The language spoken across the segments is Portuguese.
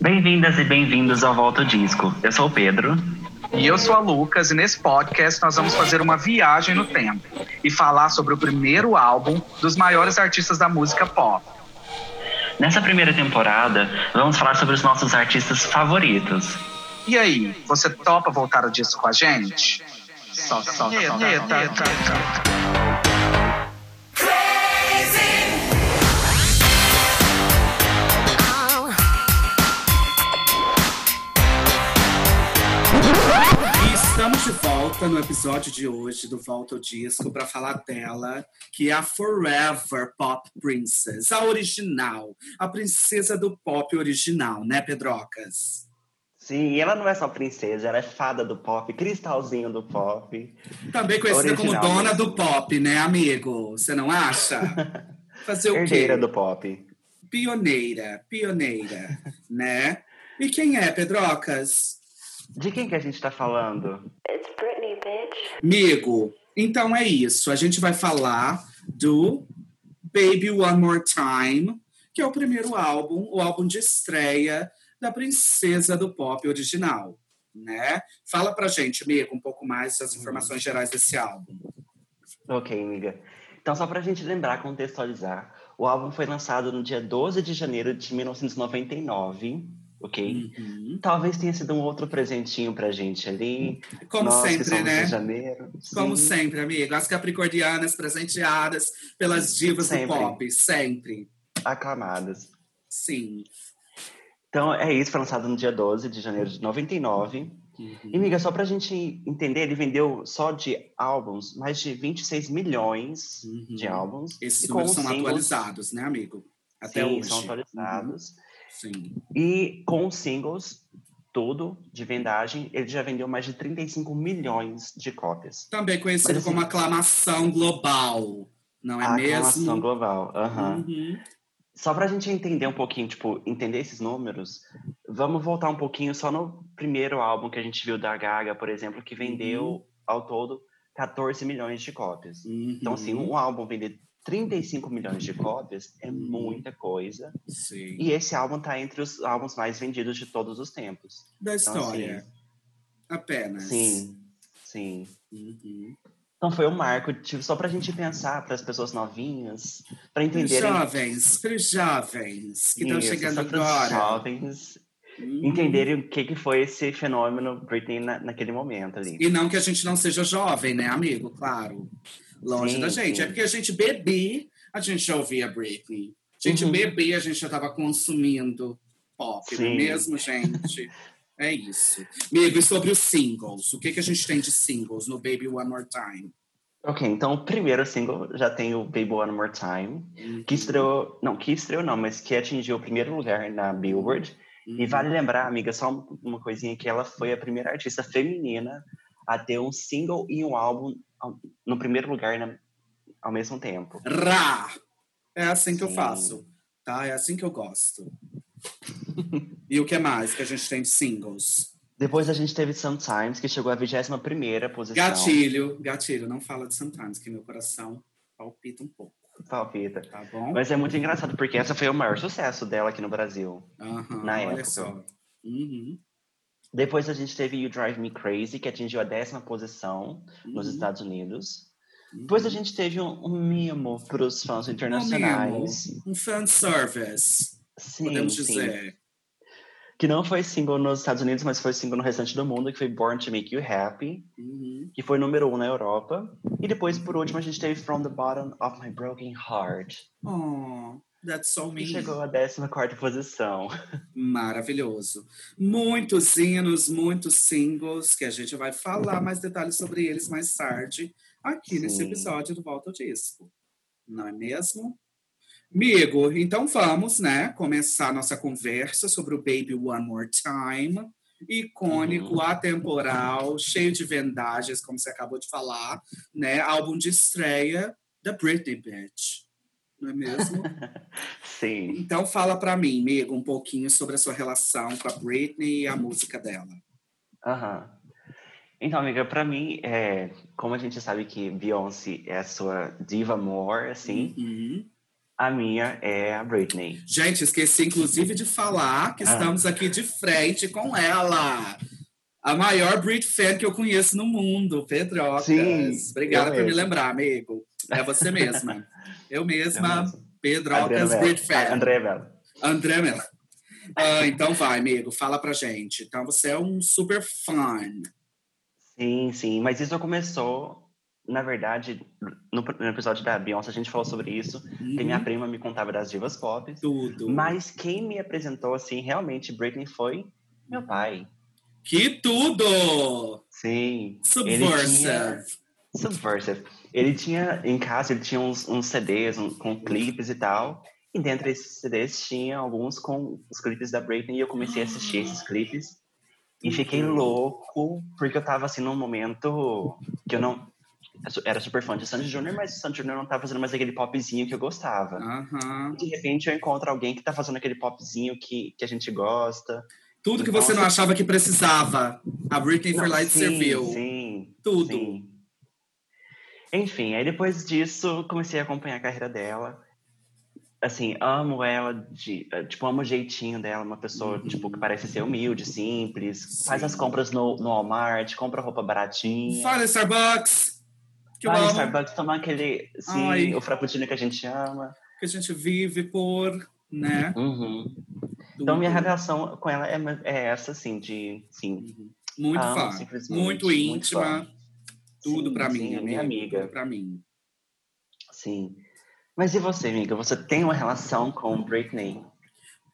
Bem-vindas e bem-vindos ao Volta Disco. Eu sou o Pedro. E eu sou a Lucas, e nesse podcast nós vamos fazer uma viagem no tempo e falar sobre o primeiro álbum dos maiores artistas da música pop. Nessa primeira temporada, vamos falar sobre os nossos artistas favoritos. E aí, você topa voltar o disco com a gente? Solta, solta, solta. No episódio de hoje do Volta ao Disco para falar dela, que é a Forever Pop Princess, a original, a princesa do pop original, né, Pedrocas? Sim, ela não é só princesa, ela é fada do pop, cristalzinho do pop. Também conhecida como Original dona mesmo. do pop, né, amigo? Você não acha? Fazer o quê? Herdeira do pop. Pioneira, pioneira, né? E quem é, Pedrocas? De quem que a gente tá falando? It's Britney, bitch. Amigo, então é isso. A gente vai falar do Baby One More Time, que é o primeiro álbum, o álbum de estreia da princesa do pop original, né? Fala pra gente, amigo, um pouco mais das informações gerais desse álbum. Ok, amiga. Então, só pra gente lembrar, contextualizar, o álbum foi lançado no dia 12 de janeiro de 1999, ok? Uhum. Talvez tenha sido um outro presentinho pra gente ali. Como Nós sempre, né? janeiro. Como Sim. sempre, amigo. As capricornianas presenteadas pelas divas Sempre. do pop, sempre. Aclamadas. Sim. Então, é isso, foi lançado no dia 12 de janeiro de 99. Uhum. E, amiga, só pra gente entender, ele vendeu só de álbuns mais de 26 milhões Uhum. de álbuns. Esses números são singles- atualizados, né, amigo? Até Sim, hoje. são atualizados. Uhum. Sim. E com singles, tudo de vendagem, ele já vendeu mais de 35 milhões de cópias. Também conhecido Mas, assim, como aclamação global, não é a aclamação mesmo? global. aham. Uhum. Só pra gente entender um pouquinho, tipo, entender esses números, vamos voltar um pouquinho só no primeiro álbum que a gente viu da Gaga, por exemplo, que vendeu Uhum. ao todo 14 milhões de cópias. Então, assim, Uhum. um álbum vender 35 milhões de cópias é muita coisa. Sim. E esse álbum tá entre os álbuns mais vendidos de todos os tempos. Da Então, história. Apenas. Sim, sim. Uhum. Então foi um marco, tipo, só pra gente pensar, para as pessoas novinhas, Para os entenderem. jovens, para os jovens que estão chegando agora. jovens Uhum. entenderem o que, que foi esse fenômeno Britney na, naquele momento ali. E não que a gente não seja jovem, né, amigo? Claro. Longe Sim, da gente. sim. É porque a gente bebia, a gente já ouvia Britney. A gente Uhum. bebia, a gente já estava consumindo pop, não é mesmo, gente? é isso. Amigo, e sobre os singles? O que, que a gente tem de singles no Baby One More Time? Ok, então o primeiro single já tem o Baby One More Time, Uhum. que estreou, não, que estreou não, mas que atingiu o primeiro lugar na Billboard. E Uhum. vale lembrar, amiga, só um- uma coisinha, que ela foi a primeira artista feminina a ter um single e um álbum ao- no primeiro lugar na- ao mesmo tempo. Rá! É assim que eu Sim. faço, tá? É assim que eu gosto. e o que mais que a gente tem de singles? Depois a gente teve Sometimes, que chegou à 21ª posição. Gatilho, gatilho, não fala de Sometimes, que meu coração palpita um pouco, Palpita. tá bom? Mas é muito engraçado, porque essa foi o maior sucesso dela aqui no Brasil. Aham, na olha época. só. Uhum, Depois a gente teve You Drive Me Crazy, que atingiu a décima posição nos uhum, Estados Unidos. uhum. Depois a gente teve um, um mimo para os fãs internacionais. Um fanservice, Sim, podemos sim. dizer. Que não foi single nos Estados Unidos, mas foi single no restante do mundo, que foi Born to Make You Happy, Uhum. que foi número um na Europa. E depois, por último, a gente teve From the Bottom of My Broken Heart, Oh, that's so que me. chegou à décima quarta posição. Maravilhoso. Muitos hinos, muitos singles, que a gente vai falar mais detalhes sobre eles mais tarde, aqui nesse Sim. episódio do Volta ao Disco. Não é mesmo? Amigo, então vamos, né, começar nossa conversa sobre o Baby One More Time. Icônico, Uhum. atemporal, cheio de vendagens, como você acabou de falar, né? Álbum de estreia da Britney Bitch. Não é mesmo? Sim. Então fala pra mim, amigo, um pouquinho sobre a sua relação com a Britney e a música dela. Aham. Então, amiga, pra mim, é, como a gente sabe que Beyoncé é a sua diva more, assim, Uhum. A minha é a Britney. Gente, esqueci inclusive de falar que Ah. estamos aqui de frente com ela. A maior Brit fan que eu conheço no mundo, Pedrocas. Sim, Obrigada por me mesmo. lembrar, amigo. É você mesma. eu mesma, mesmo. Pedrocas. Ah, André Mello. André Mello. Ah, então vai, amigo, fala pra gente. Então você é um super fã. Sim, sim. Mas isso começou, na verdade, no, no episódio da Beyoncé a gente falou sobre isso. Que minha Uhum, prima me contava das divas pop. tudo. Mas quem me apresentou, assim, realmente, Britney foi meu pai. Que tudo! Sim. Subversive. Subversive. Ele tinha, em casa, ele tinha uns, uns CDs um- com clipes e tal. E dentro desses CDs tinha alguns com os clipes da Britney. E eu comecei a assistir esses clipes. E fiquei louco, porque eu tava, assim, num momento que eu não... eu era super fã de Sandy Júnior, mas o Sandy Júnior não tava fazendo mais aquele popzinho que eu gostava. Aham. De repente eu encontro alguém que tá fazendo aquele popzinho que, que a gente gosta. Tudo que Então, você não assim- achava que precisava. A Britney foi lá e sim, serviu. Sim, Tudo. sim. Enfim, aí depois disso comecei a acompanhar a carreira dela. Assim, amo ela, de, eh, tipo, amo o jeitinho dela, uma pessoa, Uhum. tipo, que parece ser humilde, simples, faz Sim. as compras no, no Walmart, compra roupa baratinha. Fala, Starbucks! Que amo, Starbucks tomar aquele, sim, Ai. o frappuccino que a gente ama. que a gente vive por, né? Uhum. Então, minha relação com ela é, é essa, assim, de, sim, Muito amo, simplesmente, Muito íntima. fã. Tudo pra mim, sim, minha amiga. Tudo pra mim. Sim. Mas e você, amiga? Você tem uma relação com Britney?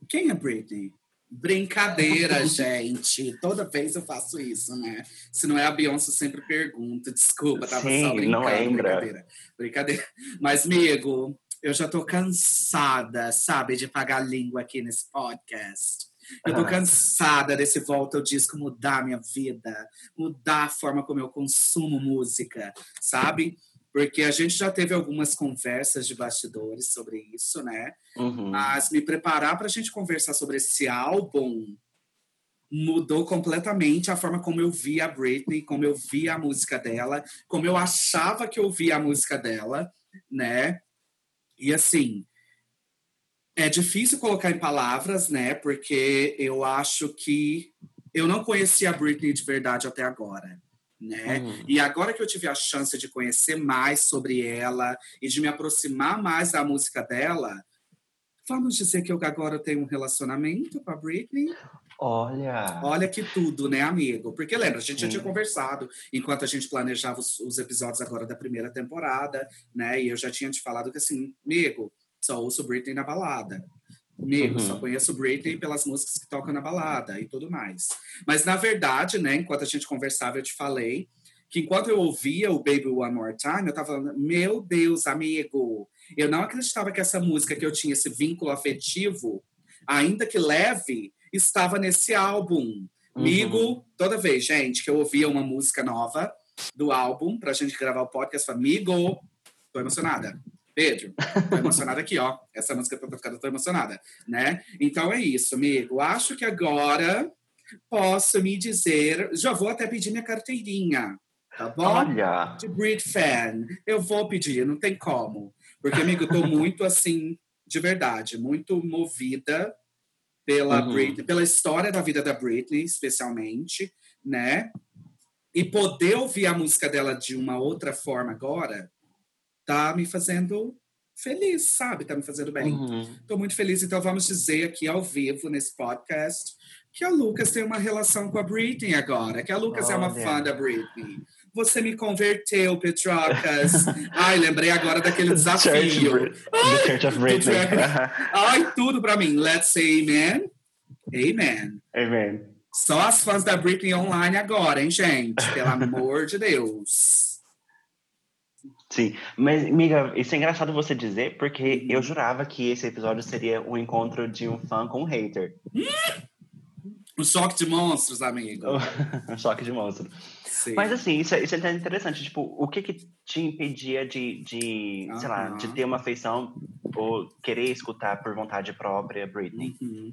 Quem é Britney? Brincadeira, gente. Toda vez eu faço isso, né? Se não é a Beyoncé, eu sempre pergunto. Desculpa, tava Sim, só não brincando. lembra. Brincadeira. Brincadeira. Mas, amigo, eu já tô cansada, sabe, de pagar língua aqui nesse podcast. Eu tô Ah. cansada desse volta ao disco mudar minha vida, mudar a forma como eu consumo música, sabe? Porque a gente já teve algumas conversas de bastidores sobre isso, né? Uhum. Mas me preparar para a gente conversar sobre esse álbum mudou completamente a forma como eu via a Britney, como eu via a música dela, como eu achava que eu via a música dela, né? E assim, é difícil colocar em palavras, né? Porque eu acho que eu não conhecia a Britney de verdade até agora, né? Uhum. E agora que eu tive a chance de conhecer mais sobre ela e de me aproximar mais da música dela, vamos dizer que eu agora tenho um relacionamento com a Britney? Olha. Olha que tudo, né, amigo? Porque lembra, a gente já Sim. tinha conversado enquanto a gente planejava os, os episódios agora da primeira temporada, né? E eu já tinha te falado que assim, amigo, só ouço Britney na balada. Amigo, Uhum. só conheço Britney pelas músicas que tocam na balada e tudo mais. Mas na verdade, né, enquanto a gente conversava, eu te falei que enquanto eu ouvia o Baby One More Time, eu tava falando, meu Deus, amigo, eu não acreditava que essa música que eu tinha esse vínculo afetivo, ainda que leve, estava nesse álbum. Uhum. Amigo, toda vez, gente, que eu ouvia uma música nova do álbum pra gente gravar o podcast, amigo, tô emocionada. Pedro, tô emocionada aqui, ó. Essa música tô tocando, tô emocionada, né? Então é isso, amigo. Acho que agora posso me dizer, já vou até pedir minha carteirinha, tá bom? Olha. de Brit fan. Eu vou pedir, não tem como. Porque, amigo, eu tô muito assim, de verdade, muito movida pela Uhum. Britney, pela história da vida da Britney, especialmente, né? E poder ouvir a música dela de uma outra forma agora tá me fazendo feliz, sabe? Tá me fazendo bem. Uhum. Tô muito feliz, então vamos dizer aqui ao vivo nesse podcast que a Lucas tem uma relação com a Britney agora, que a Lucas é uma Olha. fã da Britney. Você me converteu, Petrocas. Ai, lembrei agora daquele Church, desafio. Brit- The Church of Britney. Ai, tudo pra mim. Let's say amen. Amen. Amen. Só as fãs da Britney online agora, hein, gente? Pelo amor de Deus. Sim, mas, amiga, isso é engraçado você dizer, porque eu jurava que esse episódio seria o encontro de um fã com um hater. Um choque de monstros, amigo. um choque de monstro. Sim. Mas assim, isso, é- isso é interessante. Tipo, o que que te impedia de, de sei lá, de ter uma afeição ou querer escutar por vontade própria Britney? Uhum.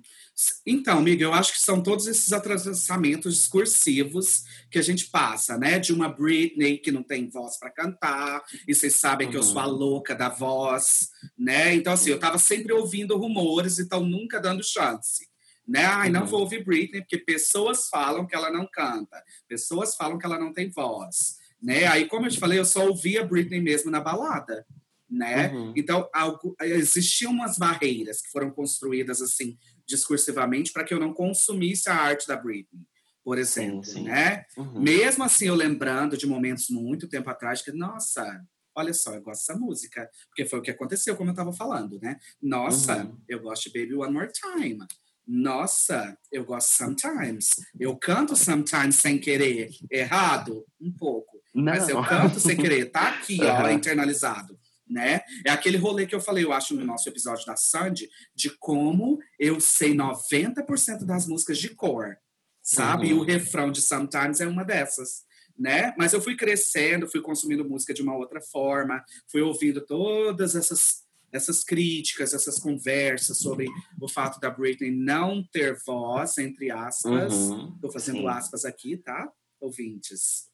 Então, amiga, eu acho que são todos esses atravessamentos discursivos que a gente passa, né? De uma Britney que não tem voz para cantar, e vocês sabem que eu sou a Uhum. louca da voz, né? Então, assim, eu tava sempre ouvindo rumores, então nunca dando chance. Né? Ai, não Uhum. vou ouvir Britney, porque pessoas falam que ela não canta, pessoas falam que ela não tem voz. Né? Aí, como eu te falei, eu só ouvia Britney mesmo na balada. Né? Uhum. Então, algo, existiam umas barreiras que foram construídas assim discursivamente para que eu não consumisse a arte da Britney, por exemplo, sim. né? Uhum. Mesmo assim, eu lembrando de momentos muito tempo atrás que, nossa, olha só, eu gosto dessa música, porque foi o que aconteceu, como eu estava falando, né? Nossa, Uhum. eu gosto de Baby One More Time. Nossa, eu gosto Sometimes. Eu canto Sometimes sem querer, errado, um pouco. Não. Mas eu canto sem querer, tá aqui, ó, Aham. internalizado. Né? É aquele rolê que eu falei, eu acho, no nosso episódio da Sandy, de como eu sei 90% das músicas de cor, sabe? E Uhum. o refrão de Sometimes é uma dessas, né? Mas eu fui crescendo, fui consumindo música de uma outra forma, fui ouvindo todas essas, essas críticas, essas conversas sobre o fato da Britney não ter voz, entre aspas. Uhum. Estou fazendo Sim. aspas aqui, tá? Ouvintes.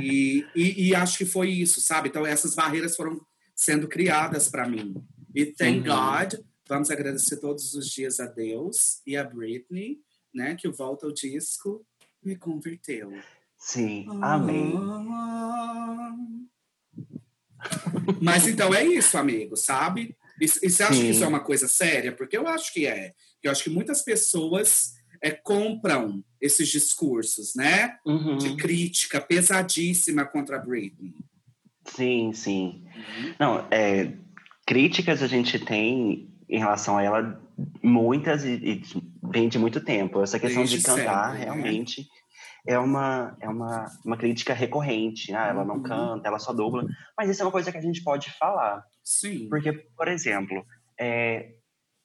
E, e, e acho que foi isso, sabe? Então, essas barreiras foram sendo criadas para mim. E thank Uhum. God, vamos agradecer todos os dias a Deus e a Britney, né? Que o Volta ao Disco me converteu. Sim, amém. Ah. Mas então é isso, amigo, sabe? E, e você acha Sim. que isso é uma coisa séria? Porque eu acho que é. Eu acho que muitas pessoas é, compram esses discursos, né? Uhum. De crítica pesadíssima contra a Britney. Sim, sim. Não, é, críticas a gente tem em relação a ela muitas e, e vem de muito tempo. Essa questão Desde de cantar sempre, né? É uma, é uma, uma crítica recorrente. Ah, ela não Uhum. canta, ela só dubla. Mas isso é uma coisa que a gente pode falar. Sim. Porque, por exemplo, é,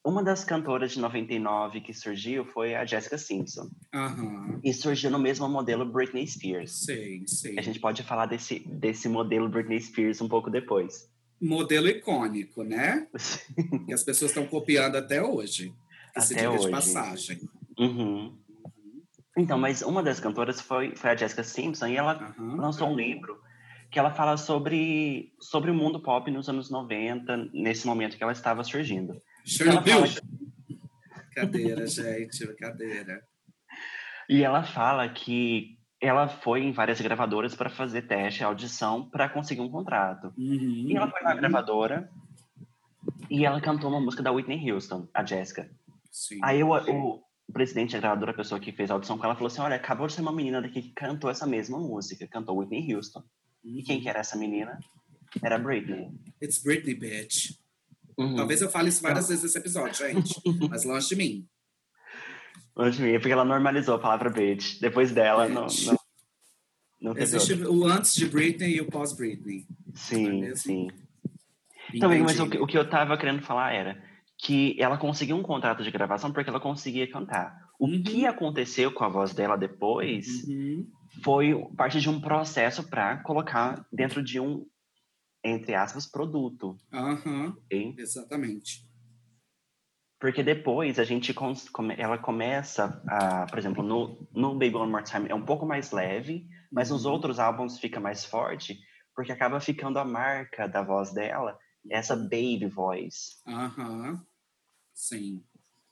uma das cantoras de 99 que surgiu foi a Jessica Simpson. Aham. E surgiu no mesmo modelo Britney Spears. Sei, sei. A gente pode falar desse, desse modelo Britney Spears um pouco depois. Modelo icônico, né? Que as pessoas estão copiando até hoje. Até diga de hoje. passagem. Uhum. Então, mas uma das cantoras foi, foi a Jessica Simpson e ela Aham. lançou um livro que ela fala sobre, sobre o mundo pop nos anos 90, nesse momento que ela estava surgindo. Ela Chernobyl. fala- Cadeira, gente, cadeira. E ela fala que ela foi em várias gravadoras para fazer teste, audição, para conseguir um contrato. Uhum. E ela foi na gravadora e ela cantou uma música da Whitney Houston, a Jessica. Sim. Aí o, o presidente da gravadora, a pessoa que fez a audição com ela, falou assim: Olha, acabou de ser uma menina daqui que cantou essa mesma música, cantou Whitney Houston. E quem que era essa menina? Era a Britney. It's Britney, bitch. Uhum. Talvez eu fale isso várias vezes nesse episódio, gente. Mas longe de mim. Longe de mim, é porque ela normalizou a palavra bitch. Depois dela, não, Bitch. não, não teve Existe o antes de Britney e o pós-Britney. não é Sim, sim. Também, mas o, que- o que eu tava querendo falar era que ela conseguiu um contrato de gravação porque ela conseguia cantar. O Uhum. que aconteceu com a voz dela depois Uhum. foi parte de um processo para colocar dentro de um, entre aspas, produto. Aham, ok? exatamente. Porque depois a gente ela começa a, por exemplo, no, no Baby One More Time é um pouco mais leve, mas nos Uhum. outros álbuns fica mais forte, porque acaba ficando a marca da voz dela, essa baby voice. Aham. Sim.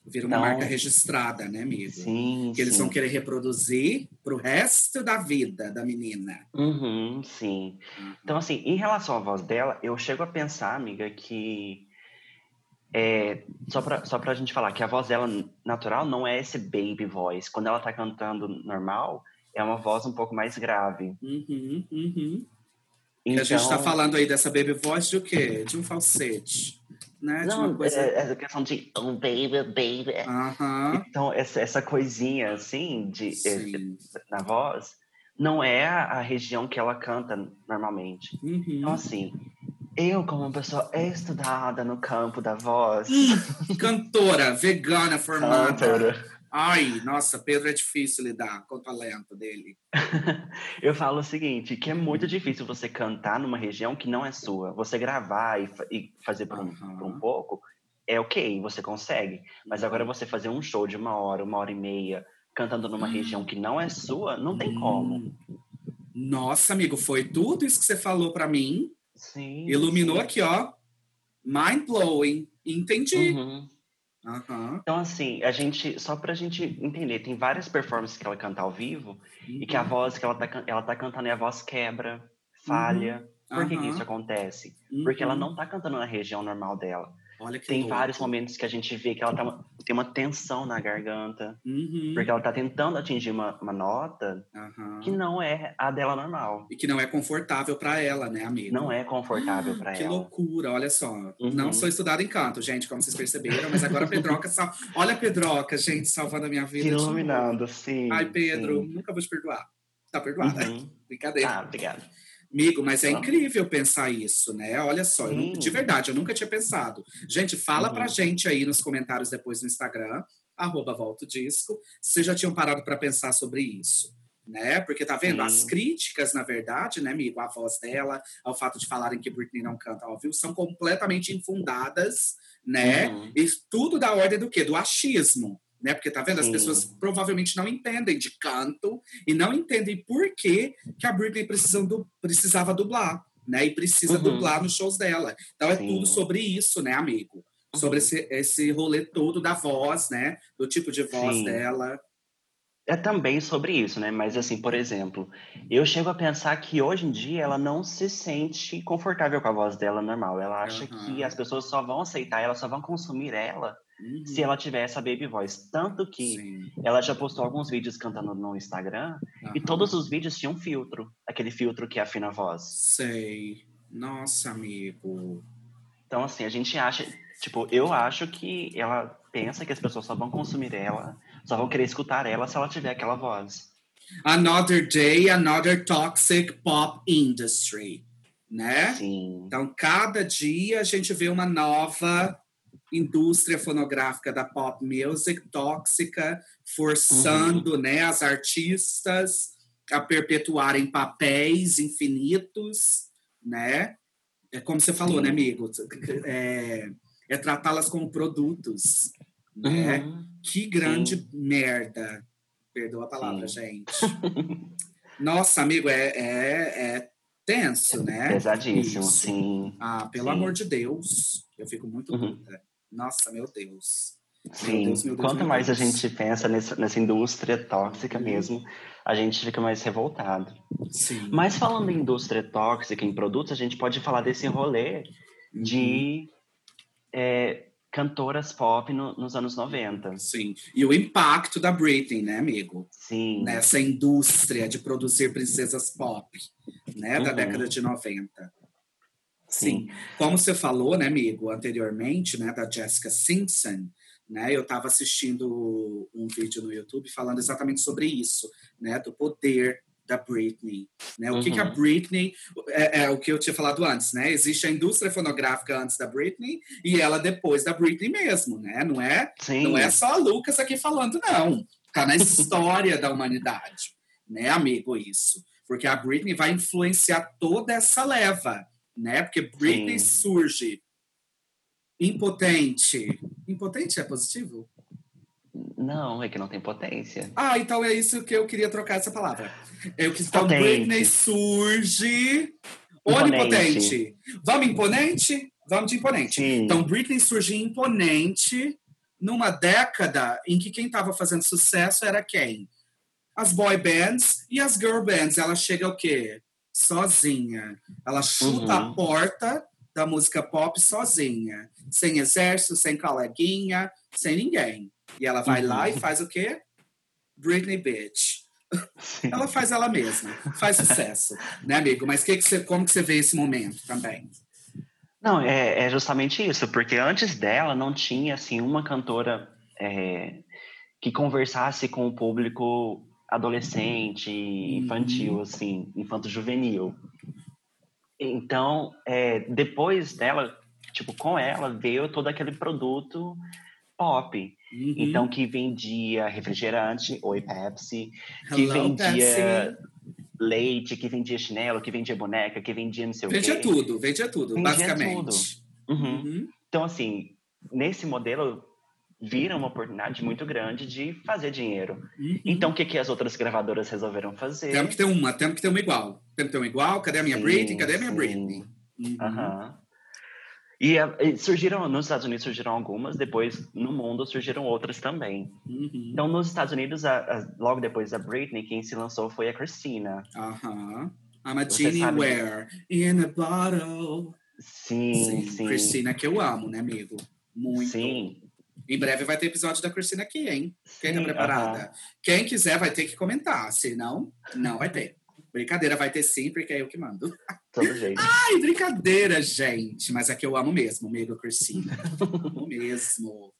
Vira uma Então- marca registrada, né, amigo? Sim, Que eles sim. vão querer reproduzir pro resto da vida da menina. Uhum, sim. Aham. Então, assim, em relação à voz dela, eu chego a pensar, amiga, que. É, só, pra, só pra gente falar que a voz dela natural não é esse baby voice. Quando ela tá cantando normal, é uma voz um pouco mais grave. Uhum, uhum. E Então, a gente tá falando aí dessa baby voice de o quê? De um falsete. Né? de Não, uma coisa. é, essa questão de oh, baby, baby. Aham. Então, essa, essa coisinha, assim, de, Sim. na voz, não é a, a região que ela canta normalmente. Uhum. Então, assim, eu, como uma pessoa estudada no campo da voz, Cantora, vegana, formada. Cantora. Ai, nossa, Pedro é difícil lidar com o talento dele. eu falo o seguinte, que é muito difícil você cantar numa região que não é sua. Você gravar e, e fazer por, um, Aham. por um pouco, é ok, você consegue. Mas agora você fazer um show de uma hora, uma hora e meia, cantando numa região que não é sua, não tem como. Hum. Nossa, amigo, foi tudo isso que você falou pra mim. Sim. Iluminou sim. aqui, ó. Mind blowing. Entendi. Uhum. Aham. Então, assim, a gente, só pra gente entender, tem várias performances que ela canta ao vivo e que a Uhum. voz que ela tá, ela tá cantando e a voz quebra, falha. Por que, isso acontece? Porque ela Uhum. não tá cantando na região normal dela. Que Tem louco. vários momentos que a gente vê que ela tá, tem uma tensão na garganta, Uhum. porque ela tá tentando atingir uma, uma nota Aham. que não é a dela normal. E que não é confortável pra ela, né, amigo? Não é confortável pra Que ela. loucura, olha só. Uhum. Não sou estudada em canto, gente, como vocês perceberam, mas agora a Pedroca sal... Olha a Pedroca, gente, salvando a minha vida. Que iluminando, sim. Ai, Pedro, sim. nunca vou te perdoar. Tá perdoada? Uhum. Brincadeira. Ah, obrigado. Amigo, mas é incrível pensar isso, né? Olha só, eu de verdade, eu nunca tinha pensado. Gente, fala Uhum. pra gente aí nos comentários depois no Instagram, arroba Volta o Disco, se já tinham parado pra pensar sobre isso. Né? Porque tá vendo? As críticas, na verdade, né, amigo, à voz dela, ao fato de falarem que Britney não canta ao vivo, são completamente infundadas, né? Uhum. E tudo da ordem do quê? Do achismo. Né? Porque tá vendo? As Sim. pessoas provavelmente não entendem de canto e não entendem por que, que a Britney du- precisava dublar, né? E precisa Uhum. dublar nos shows dela. Então é Sim. tudo sobre isso, né, amigo? Sobre Uhum. esse, esse rolê todo da voz, né? Do tipo de voz Sim. dela. É também sobre isso, né? Mas assim, por exemplo, eu chego a pensar que hoje em dia ela não se sente confortável com a voz dela normal. Ela acha Aham. que as pessoas só vão aceitar ela, só vão consumir ela Uhum. se ela tiver essa baby voice. Tanto que Sim. ela já postou alguns vídeos cantando no Instagram e Aham. todos os vídeos tinham filtro, aquele filtro que afina a voz. Sei. Nossa, amigo. Então assim, a gente acha, tipo, eu acho que ela pensa que as pessoas só vão consumir ela, só vão querer escutar ela se ela tiver aquela voz. Another day, another toxic pop industry, né? Sim. Então, cada dia a gente vê uma nova indústria fonográfica da pop music tóxica, forçando né, as artistas a perpetuarem papéis infinitos, né? É como você falou, Sim. né, amigo? É, é tratá-las como produtos, né? Uhum. Que grande merda. Perdoa a palavra, Sim. gente. Nossa, amigo, é, é, é tenso, né? Pesadíssimo, Isso. sim. Ah, pelo Sim. amor de Deus. Eu fico muito Uhum. Nossa, meu Deus. Sim. Deus, meu Deus, Quanto meu mais a Deus. gente pensa nessa, nessa indústria tóxica Uhum. mesmo, a gente fica mais revoltado. Sim. Mas falando em indústria tóxica, em produtos, a gente pode falar desse rolê Uhum. de é, cantoras pop no- nos anos 90. Sim. E o impacto da Britney, né, amigo? Sim. Nessa indústria de produzir princesas pop, né? Da Uhum. década de 90. Sim. Como você falou, né, amigo, anteriormente, né, da Jessica Simpson, né, eu estava assistindo um vídeo no YouTube falando exatamente sobre isso, né, do poder da Britney, né, o que, que a Uhum. Britney, é, é o que eu tinha falado antes, né, existe a indústria fonográfica antes da Britney e ela depois da Britney mesmo, né, não é Sim. não é só a Lucas aqui falando, não. Tá na história da humanidade, né, amigo, isso. Porque a Britney vai influenciar toda essa leva, né? Porque Britney Sim. surge impotente. Impotente é positivo? Não, é que não tem potência. Ah, então é isso que eu queria trocar essa palavra. Eu quis então Potente. Britney surge Imponente. onipotente. Vamos imponente? Vamos de imponente. Sim. Então, Britney surge imponente numa década em que quem estava fazendo sucesso era quem? As boy bands e as girl bands. Ela chega o quê? Sozinha. Ela chuta Uhum. a porta da música pop sozinha. Sem exército, sem coleguinha, sem ninguém. E ela vai Uhum. lá e faz o quê? Britney Bitch. Sim. Ela faz ela mesma. Faz sucesso. né, amigo? Mas que que você, como que você vê esse momento também? Não, é, é justamente isso, porque antes dela não tinha assim uma cantora é, que conversasse com o público adolescente, infantil, assim, infanto-juvenil. Então, é, depois dela, tipo, com ela veio todo aquele produto pop. Uhum. Então, que vendia refrigerante, oi Pepsi, que Hello, vendia Pepsi. leite, que vendia chinelo, que vendia boneca, que vendia não sei o quê. Vendia tudo, vendia tudo, Vendia basicamente. Uhum. Uhum. Então, assim, nesse modelo, vira uma oportunidade muito grande de fazer dinheiro. Uhum. Então, o que, que as outras gravadoras resolveram fazer? Temos que ter uma, temos que ter uma igual. Temos que ter uma igual. Cadê a minha Sim, Britney? Cadê a minha sim. Britney? Uhum. Aham. E, a- e surgiram, nos Estados Unidos surgiram algumas, depois no mundo surgiram outras também. Uhum. Então, nos Estados Unidos, a- a- logo depois da Britney, quem se lançou foi a Christina. Aham. I'm a genie sabe- where? In a bottle. Sim, sim. Cristina que eu amo, né, amigo? Muito. Sim. Em breve vai ter episódio da Cristina aqui, hein? Quem tá sim, preparada? Quem quiser vai ter que comentar. Se não, não vai ter. Brincadeira vai ter sim, porque é eu que mando. Todo jeito. Ai, brincadeira, gente. Mas é que eu amo mesmo, amigo Cristina. amo mesmo.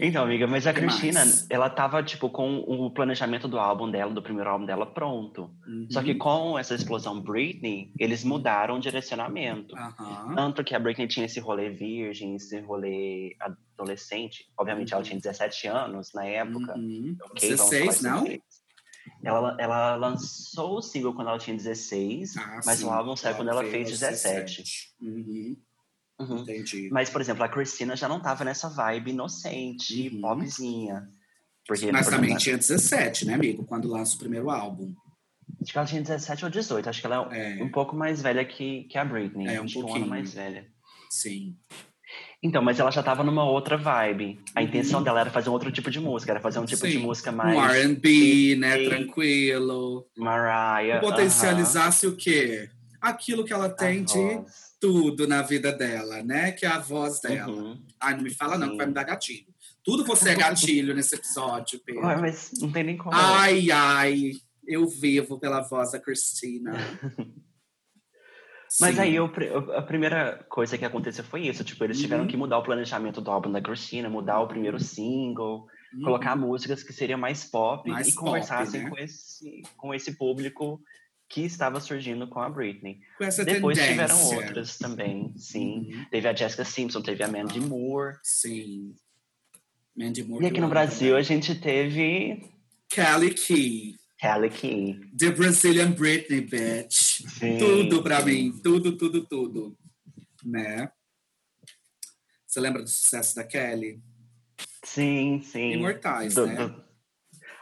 Então, amiga, mas a Que Cristina, mais? ela tava, tipo, com o planejamento do álbum dela, do primeiro álbum dela, pronto. Só que Uhum. com essa explosão Britney, eles mudaram o direcionamento. Aham. Tanto que a Britney tinha esse rolê virgem, esse rolê adolescente. Obviamente, ela tinha 17 anos na época. Uhum. Ok, vamos 16, falar não? 16. Ela, ela lançou o single quando ela tinha 16, Ah, mas sim. o álbum saiu quando ela fez aos 17. Uhum. Uhum. Entendi. Mas, por exemplo, a Christina já não tava nessa vibe inocente, Uhum. popzinha. Porque, Mas também exemplo, tinha 17, né, amigo? Quando lança o primeiro álbum. Acho que ela tinha 17 ou 18. Acho que ela é É. um pouco mais velha que, que a Britney. É, um acho que um ano pouquinho. mais velha. Sim. Então, mas ela já tava numa outra vibe. A Uhum. intenção dela era fazer um outro tipo de música. Era fazer um tipo de Sim. música mais... Um R&B, né? Tranquilo. Mariah. Potencializasse o quê? Aquilo que ela tem a de voz. tudo na vida dela, né? Que é a voz dela. Uhum. Ai, não me fala não, Sim. que vai me dar gatilho. Tudo você é gatilho nesse episódio, Pedro. Ué, mas não tem nem como. Ai, ai, eu vivo pela voz da Cristina. Mas Sim. aí eu, a primeira coisa que aconteceu foi isso. Tipo, eles tiveram Uhum. que mudar o planejamento do álbum da Christina, mudar o primeiro single, Uhum. colocar músicas que seriam mais pop Mais e pop, conversassem né? com, esse, com esse público que estava surgindo com a Britney. Com essa Depois tendência. tiveram outras também, sim. Uhum. Teve a Jessica Simpson, teve a Mandy Moore. Sim. Mandy Moore. E aqui no Brasil também. a gente teve Kelly Key. Halle Key. The Brazilian Britney, bitch. Sim, Tudo pra mim. Tudo, tudo, tudo. Né? Você lembra do sucesso da Kelly? Sim, sim. Imortais, Do- né? do-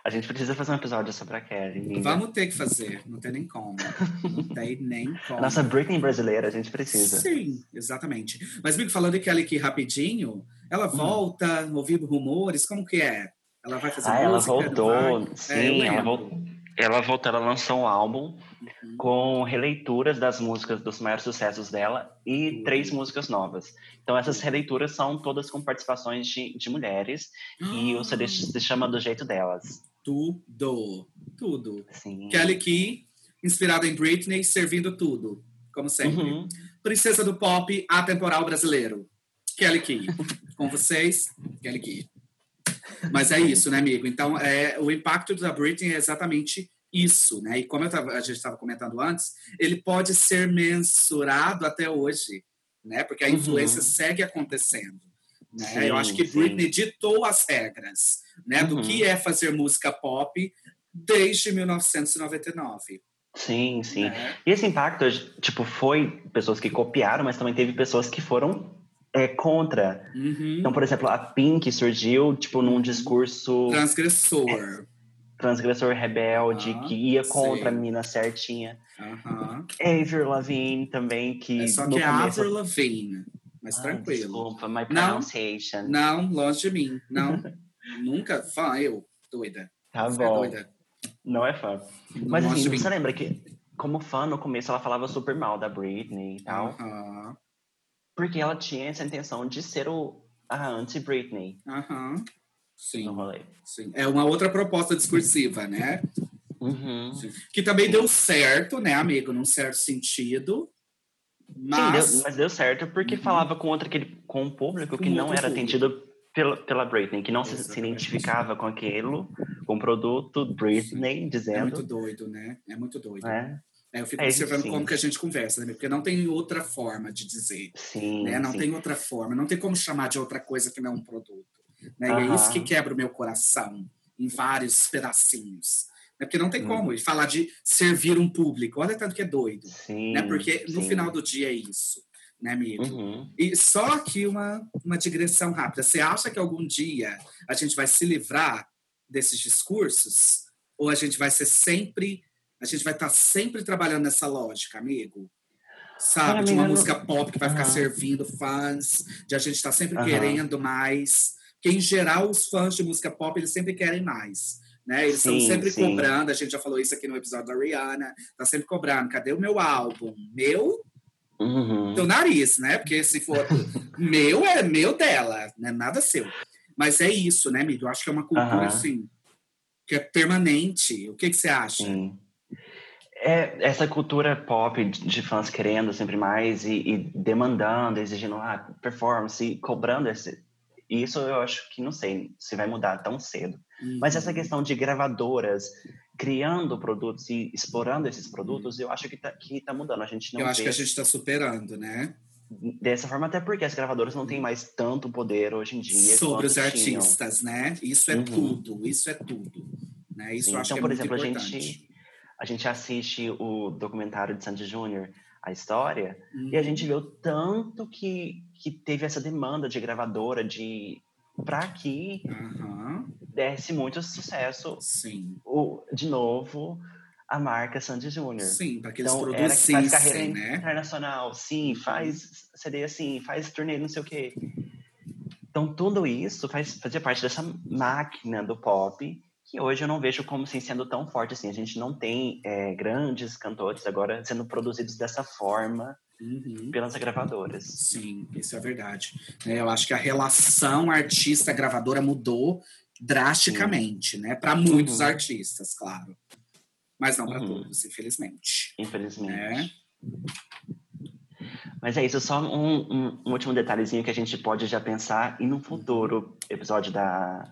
A gente precisa fazer um episódio sobre a Kelly. amiga. Vamos ter que fazer. Não tem nem como. Não tem nem como. Nossa Britney brasileira, a gente precisa. Sim, exatamente. Mas, Mico, falando de Kelly aqui rapidinho, ela volta, ouvindo rumores, como que é? Ela vai fazer. Ah, ela voltou. É, eu Sim, ela lembro. voltou. Ela voltou, ela lançou um álbum Uhum. com releituras das músicas dos maiores sucessos dela e Uhum. três músicas novas. Então essas releituras são todas com participações de, de mulheres e o CD Ah, se chama Do Jeito Delas. Tudo. Tudo. Sim. Kelly Key, inspirada em Britney, servindo tudo. Como sempre. Uhum. Princesa do pop atemporal brasileiro. Kelly Key. Com vocês, Kelly Key. Mas é isso, né, amigo? Então, é, o impacto da Britney é exatamente isso, né? E como eu tava- a gente estava comentando antes, ele pode ser mensurado até hoje, né? Porque a Uhum. influência segue acontecendo. Né? Sim, eu acho que sim. Britney ditou as regras, né? Do Uhum. que é fazer música pop desde 1999. Sim, sim. né? E esse impacto, tipo, foi pessoas que copiaram, mas também teve pessoas que foram é, contra. Uhum. Então, por exemplo, a Pink surgiu, tipo, num discurso Transgressor. transgressor rebelde, Ah, que ia contra a sim. menina certinha. Aham. Avril Lavigne também, que É só que é começo... Avril Lavigne. Mas Ai, tranquilo. Desculpa, my pronunciation. Não, longe de mim. Não. Nunca. Fã, eu. Doida. Tá Você é bom, doida. não é fã. Mas assim, você lembra que, como fã, no começo ela falava super mal da Britney e tal, Aham. Porque ela tinha essa intenção de ser o, a anti-Britney Aham. Sim, sim. É uma outra proposta discursiva, né? Uhum. Sim. Que também deu certo, né, amigo? Num certo sentido. Sim, Mas. deu, mas deu certo porque Uhum. falava com, outro, aquele, com um público que não era atendido pela, pela Britney, que não se, se identificava com aquilo, com o produto Britney, é muito dizendo, doido, né? É muito doido. Né? É, eu fico É, observando sim. como que a gente conversa, né? Porque não tem outra forma de dizer. Sim, né? Não sim. tem outra forma, não tem como chamar de outra coisa que não um produto. Né? E é isso que quebra o meu coração em vários pedacinhos. Né? Porque não tem Hum. como. Falar de servir um público, olha tanto que é doido. Sim, né? Porque no final do dia é isso, né, amigo? Uhum. E só aqui uma, uma digressão rápida. Você acha que algum dia a gente vai se livrar desses discursos? Ou a gente vai ser sempre. A gente vai estar sempre trabalhando nessa lógica, amigo? Sabe? Olha, de uma música pop que vai ficar Aham. servindo fãs, de a gente estar sempre Aham. querendo mais. Porque, em geral, os fãs de música pop, eles sempre querem mais. Né? Eles estão sempre sim. cobrando, a gente já falou isso aqui no episódio da Rihanna, tá sempre cobrando, cadê o meu álbum? Meu Uhum. teu nariz, né? Porque se for meu, é meu dela, né? Nada seu. Mas é isso, né, amigo? Eu acho que é uma cultura, Aham. assim, que é permanente. O que, que você acha? Sim. É, essa cultura pop de fãs querendo sempre mais e, e demandando, exigindo ah, performance, e cobrando esse. Isso eu acho que não sei se vai mudar tão cedo. Mas essa Uhum. questão de gravadoras criando produtos e explorando esses produtos, eu acho que tá, que tá mudando. A gente não Eu acho que a gente está superando, né? dessa forma, até porque as gravadoras não têm mais tanto poder hoje em dia. Sobre os quanto tinham. artistas, né? Isso é Uhum. tudo, isso é tudo. Né? Isso Sim, eu acho então, que é por muito exemplo, a importante. gente, a gente assiste o documentário de Sandy Júnior, a história, Uhum. e a gente vê o tanto que, que teve essa demanda de gravadora de para que Aham, desse muito sucesso, Sim. o, de novo, a marca Sandy Júnior. Sim, para que eles Então, que faz carreira produzissem, né? internacional, sim, faz CD assim, faz turnê, não sei o quê. Então, tudo isso faz, fazia parte dessa máquina do pop, que hoje eu não vejo como assim, sendo tão forte assim. A gente não tem é, grandes cantores agora sendo produzidos dessa forma Uhum. pelas gravadoras. Sim, isso é verdade. É, eu acho que a relação artista-gravadora mudou drasticamente, né? Para muitos Uhum. artistas, claro. Mas não para Uhum. todos, infelizmente. Infelizmente. É. Mas é isso, só um, um- um último detalhezinho que a gente pode já pensar e no futuro episódio da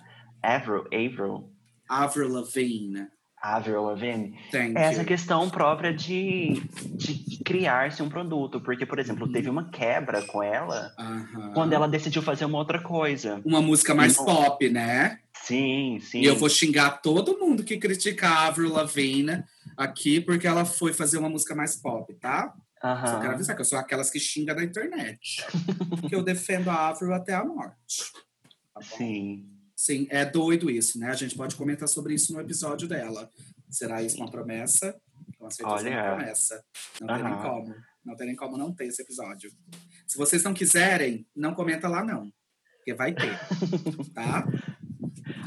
Avril, Avril, Avril Lavigne, Avril Lavigne, thank é essa you. questão própria de, de criar-se um produto. Porque, por exemplo, teve uma quebra com ela Aham. quando ela decidiu fazer uma outra coisa. Uma música mais Então- pop, né? Sim, sim. E eu vou xingar todo mundo que critica a Avril Lavigne aqui porque ela foi fazer uma música mais pop, tá? Só Aham. quero avisar que eu sou aquelas que xingam na internet. que eu defendo a Avril até a morte. Tá? Sim. Sim, é doido isso, né? A gente pode comentar sobre isso no episódio dela. Será isso uma promessa? Com certeza é Olha. uma promessa. Não tem nem como. Não tem nem como não ter esse episódio. Se vocês não quiserem, não comenta lá, não. Porque vai ter. Tá?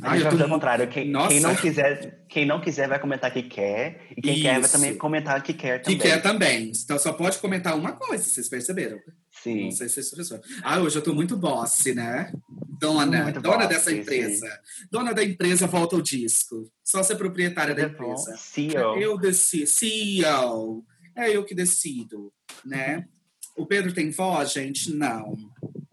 A Ai, gente eu vai tô fazer o mu- contrário. Quem, quem não quiser, quem não quiser vai comentar que quer. E quem quer vai Isso. também comentar que quer Que também. quer também. Então só pode comentar uma coisa, vocês perceberam? Sim. Não sei se perceberam. Ah, hoje eu tô muito boss, né? Dona, Muito dona boss, dessa sim, empresa. Dona da empresa volta o disco. Só ser proprietária da bom. empresa. CEO. Eu decido. CEO. É eu que decido, né? O Pedro tem voz, gente? Não,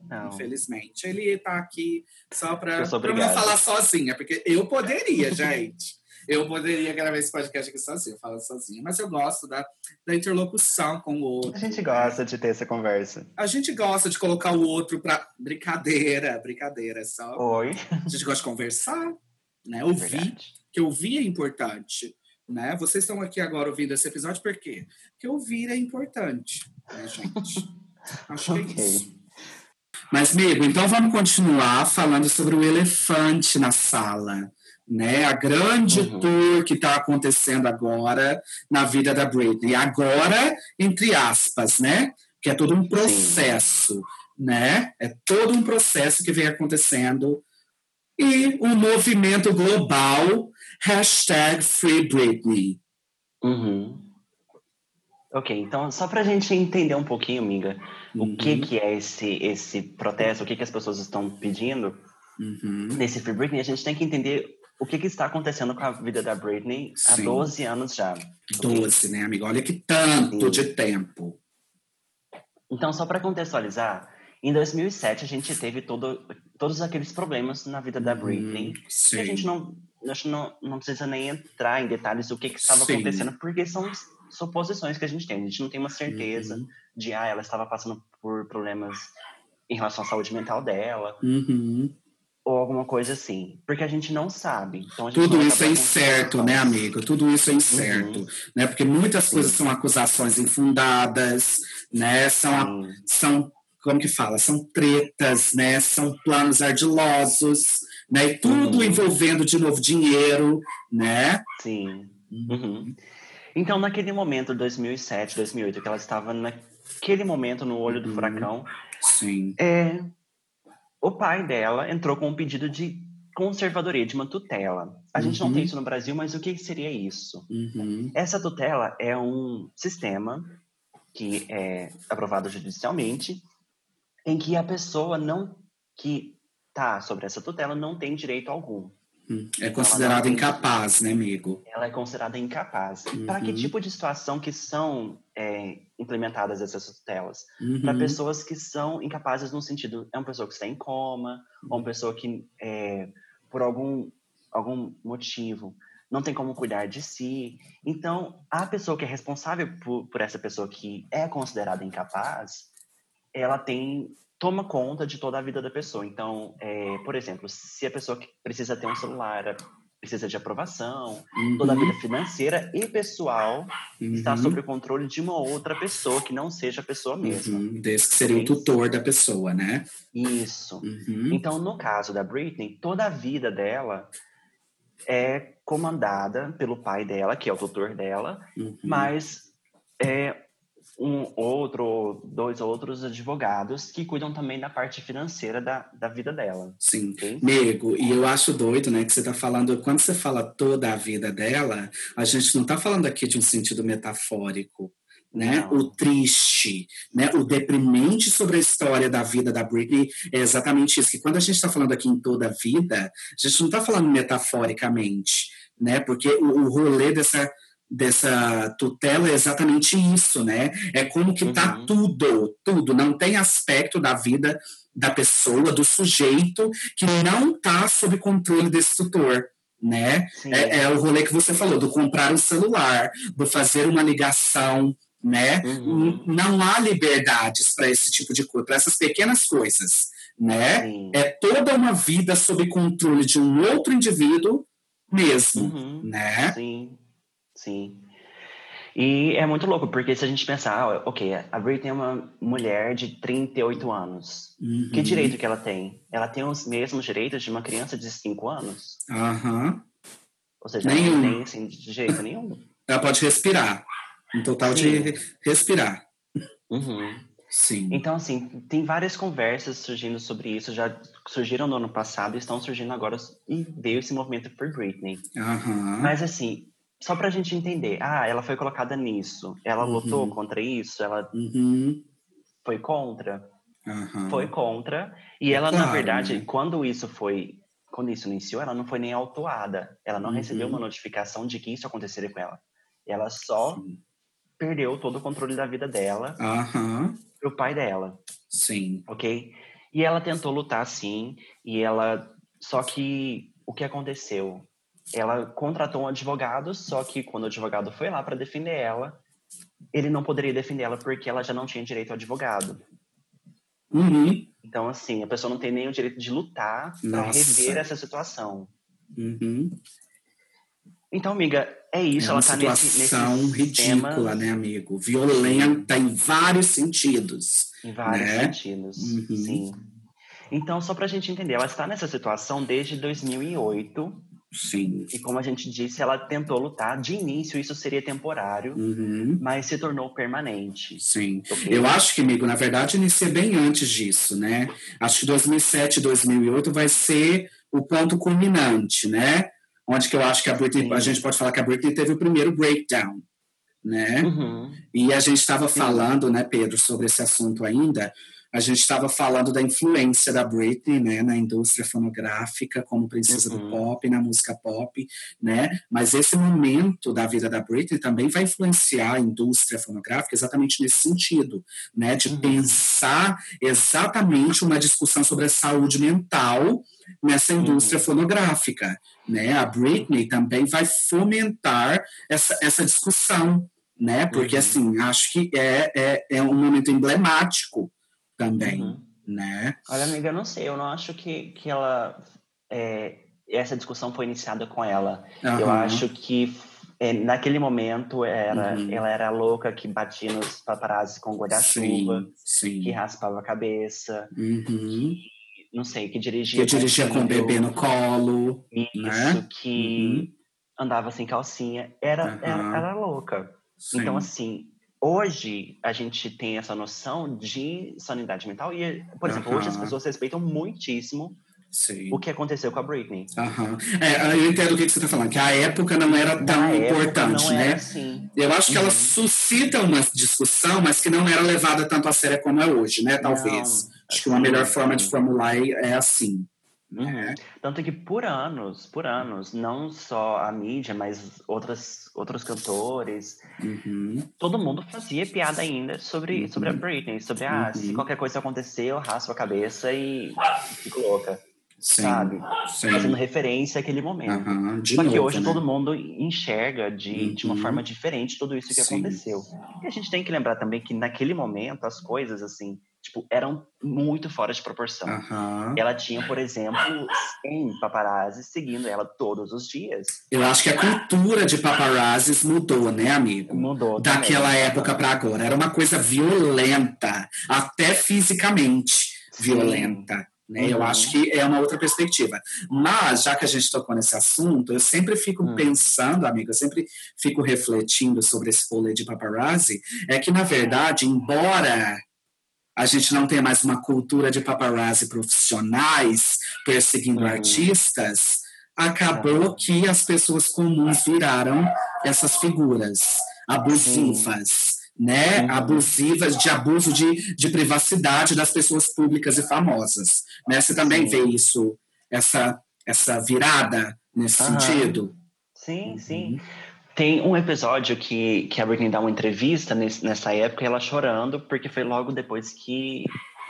Não. infelizmente. Ele tá aqui só para não falar sozinha, porque eu poderia, gente. Eu poderia gravar esse podcast aqui sozinho, falando sozinha. Mas eu gosto da, da interlocução com o outro. A gente gosta de ter essa conversa. A gente gosta de colocar o outro para brincadeira, brincadeira é só. Oi. A gente gosta de conversar, né? Ouvir, Verdade. que ouvir é importante, né? Vocês estão aqui agora ouvindo esse episódio por quê? Porque ouvir é importante, né, gente? Acho que é isso. Mas, amigo, então vamos continuar falando sobre o elefante na sala, né? A grande Uhum. tour que está acontecendo agora na vida da Britney. Agora, entre aspas, né? Que é todo um processo, né? É todo um processo que vem acontecendo. E o movimento global, hashtag Free Britney. Uhum. Ok, então só pra gente entender um pouquinho, amiga, o que Uhum. que é esse, esse protesto, o que que as pessoas estão pedindo Uhum. nesse Free Britney, a gente tem que entender o que que está acontecendo com a vida da Britney há Sim. 12 anos já. 12, né, amigo? Olha que tanto Sim. de tempo. Então, só para contextualizar, em 2007 a gente teve todo, todos aqueles problemas na vida da Britney. Hum, E sim. a gente não, acho não, não precisa nem entrar em detalhes do que, que estava Sim. acontecendo, porque são, suposições que a gente tem. A gente não tem uma certeza Uhum. de, ah, ela estava passando por problemas em relação à saúde mental dela, Uhum. Ou alguma coisa assim. Porque a gente não sabe. Então, gente Tudo isso é incerto, né, amigo? Tudo isso é incerto, Uhum. né? Porque muitas coisas são acusações infundadas, né? São, são como que fala? São tretas, né? São planos ardilosos, né? E tudo Uhum. envolvendo de novo dinheiro, né? sim. Uhum. Então, naquele momento, 2007, 2008, que ela estava naquele momento no olho do Uhum. furacão, Sim. é, o pai dela entrou com um pedido de conservadoria, de uma tutela. A gente não Uhum. tem isso no Brasil, mas o que seria isso? Uhum. Essa tutela é um sistema que é aprovado judicialmente, em que a pessoa não que está sobre essa tutela não tem direito algum. Uhum. É tem- incapaz, né, amigo? Ela é considerada incapaz. Para que Uhum. tipo de situação que são é, implementadas essas tutelas? Uhum. Para pessoas que são incapazes no sentido é uma pessoa que está em coma, ou uma pessoa que é, por algum algum motivo não tem como cuidar de si. Então, a pessoa que é responsável por, por essa pessoa que é considerada incapaz, ela tem toma conta de toda a vida da pessoa. Então, é, por exemplo, se a pessoa que precisa ter um celular precisa de aprovação, Uhum. toda a vida financeira e pessoal está Uhum. sob o controle de uma outra pessoa que não seja a pessoa mesma. Uhum. Desse que seria o tutor da pessoa, né? Isso. Uhum. Então, no caso da Britney, toda a vida dela é comandada pelo pai dela, que é o tutor dela, Uhum. mas é um outro, ou dois outros advogados que cuidam também da parte financeira da, da vida dela. Sim. ok? Amigo, e eu acho doido, né, que você tá falando, quando você fala toda a vida dela, a gente não tá falando aqui de um sentido metafórico, né? Não. O triste, né? O deprimente sobre a história da vida da Britney é exatamente isso, que quando a gente está falando aqui em toda a vida, a gente não tá falando metaforicamente, né? Porque o, o rolê dessa dessa tutela é exatamente isso, né? É como que tá Uhum. tudo, tudo, não tem aspecto da vida da pessoa, do sujeito, que não está sob controle desse tutor, né? É, é o rolê que você falou, do comprar um celular, do fazer uma ligação, né? Uhum. Não há liberdades para esse tipo de coisa, para essas pequenas coisas, né? É toda uma vida sob controle de um outro indivíduo mesmo, Uhum. né? Sim, sim. E é muito louco, porque se a gente pensar, ah, ok, a Britney é uma mulher de 38 anos. Uhum. Que direito que ela tem? Ela tem os mesmos direitos de uma criança de 5 anos? Aham. Ou seja, Nenhum. ela não tem assim, de jeito nenhum. Ela pode respirar, um total Sim. de re- respirar, Uhum. sim. Então, assim, tem várias conversas surgindo sobre isso, já surgiram no ano passado e estão surgindo agora, e veio esse movimento por Britney. Aham. Mas, assim, só pra gente entender, ah, ela foi colocada nisso, ela Uhum. lutou contra isso, ela Uhum. foi contra? Aham. Foi contra. E ela, Claro, na verdade, né? quando isso foi. Quando isso iniciou, ela não foi nem autuada. Ela não Uhum. recebeu uma notificação de que isso aconteceria com ela. Ela só Sim. perdeu todo o controle da vida dela Aham. pro pai dela, Sim. ok? E ela tentou lutar sim, e ela. Só que o que aconteceu? Ela contratou um advogado, só que quando o advogado foi lá para defender ela, ele não poderia defender ela porque ela já não tinha direito ao advogado. Uhum. Então, assim, a pessoa não tem nem o direito de lutar para rever essa situação. Uhum. Então, amiga, é isso. é ela uma tá nesse, situação nesse ridícula, sistema né, amigo? Violenta em vários sentidos. em vários né? sentidos. Uhum. Sim. Então, só pra gente entender, ela está nessa situação desde 2008. Sim. E como a gente disse, ela tentou lutar. De início, isso seria temporário, Uhum. mas se tornou permanente. Sim. ok? Eu acho que, amigo, na verdade, inicia bem antes disso, né? Acho que 2007, 2008 vai ser o ponto culminante, né? Onde que eu acho que a Britney, Sim. a gente pode falar que a Britney teve o primeiro breakdown, né? Uhum. E a gente estava falando, né, Pedro, sobre esse assunto ainda. A gente estava falando da influência da Britney, né, na indústria fonográfica, como princesa do Uhum. pop, na música pop, né? Mas esse momento da vida da Britney também vai influenciar a indústria fonográfica exatamente nesse sentido, né, de Uhum. pensar exatamente uma discussão sobre a saúde mental nessa indústria Uhum. fonográfica, né? A Britney também vai fomentar essa, essa discussão, né? Porque, Uhum. assim, acho que é, é, é um momento emblemático também, Uhum. né? Olha, amiga, eu não sei, eu não acho que, que ela. é, essa discussão foi iniciada com ela. Eu Aham. acho que é, naquele momento era, Uhum. ela era a louca que batia nos paparazzi com guarda-chuva, que raspava a cabeça, Uhum. não sei, que dirigia. Que dirigia com o bebê no colo, Isso, né? que andava sem calcinha. Era, era, era louca. Sim. Então, assim, hoje a gente tem essa noção de sanidade mental e, por exemplo, hoje as pessoas respeitam muitíssimo Sim. o que aconteceu com a Britney. Aham. É, eu entendo o que você está falando, que a época não era tão Na importante, né? assim. Eu acho que ela Uhum. suscita uma discussão, mas que não era levada tanto a sério como é hoje, né? Talvez. Não, acho que uma assim, melhor forma de formular é assim. Uhum. né? Tanto que por anos, por anos, não só a mídia, mas outras, outros cantores, Uhum. todo mundo fazia piada ainda sobre, Uhum. sobre a Britney, sobre ah, se Uhum. qualquer coisa acontecer, eu raspo a cabeça e fico louca, Sim. sabe? Sim. Fazendo referência àquele momento. De Só novo, que hoje né? todo mundo enxerga de, de uma Uhum. forma diferente tudo isso que Sim. aconteceu. E a gente tem que lembrar também que naquele momento as coisas, assim, tipo, eram muito fora de proporção. Aham. Ela tinha, por exemplo, 100 paparazzi seguindo ela todos os dias. Eu acho que a cultura de paparazzis mudou, né, amigo? Mudou. também. Daquela época para agora. Era uma coisa violenta, até fisicamente Sim. violenta. Né? Eu Uhum. acho que é uma outra perspectiva. Mas, já que a gente tocou nesse assunto, eu sempre fico Hum. pensando, amigo, eu sempre fico refletindo sobre esse rolê de paparazzi, é que, na verdade, embora a gente não tenha mais uma cultura de paparazzi profissionais perseguindo Uhum. artistas, acabou Uhum. que as pessoas comuns viraram essas figuras abusivas, né? Uhum. Abusivas de abuso de, de privacidade das pessoas públicas e famosas, né? Você também vê isso, essa, essa virada nesse sentido? Sim, sim. Tem um episódio que, que a Britney dá uma entrevista nesse- nessa época, e ela chorando, porque foi logo depois que,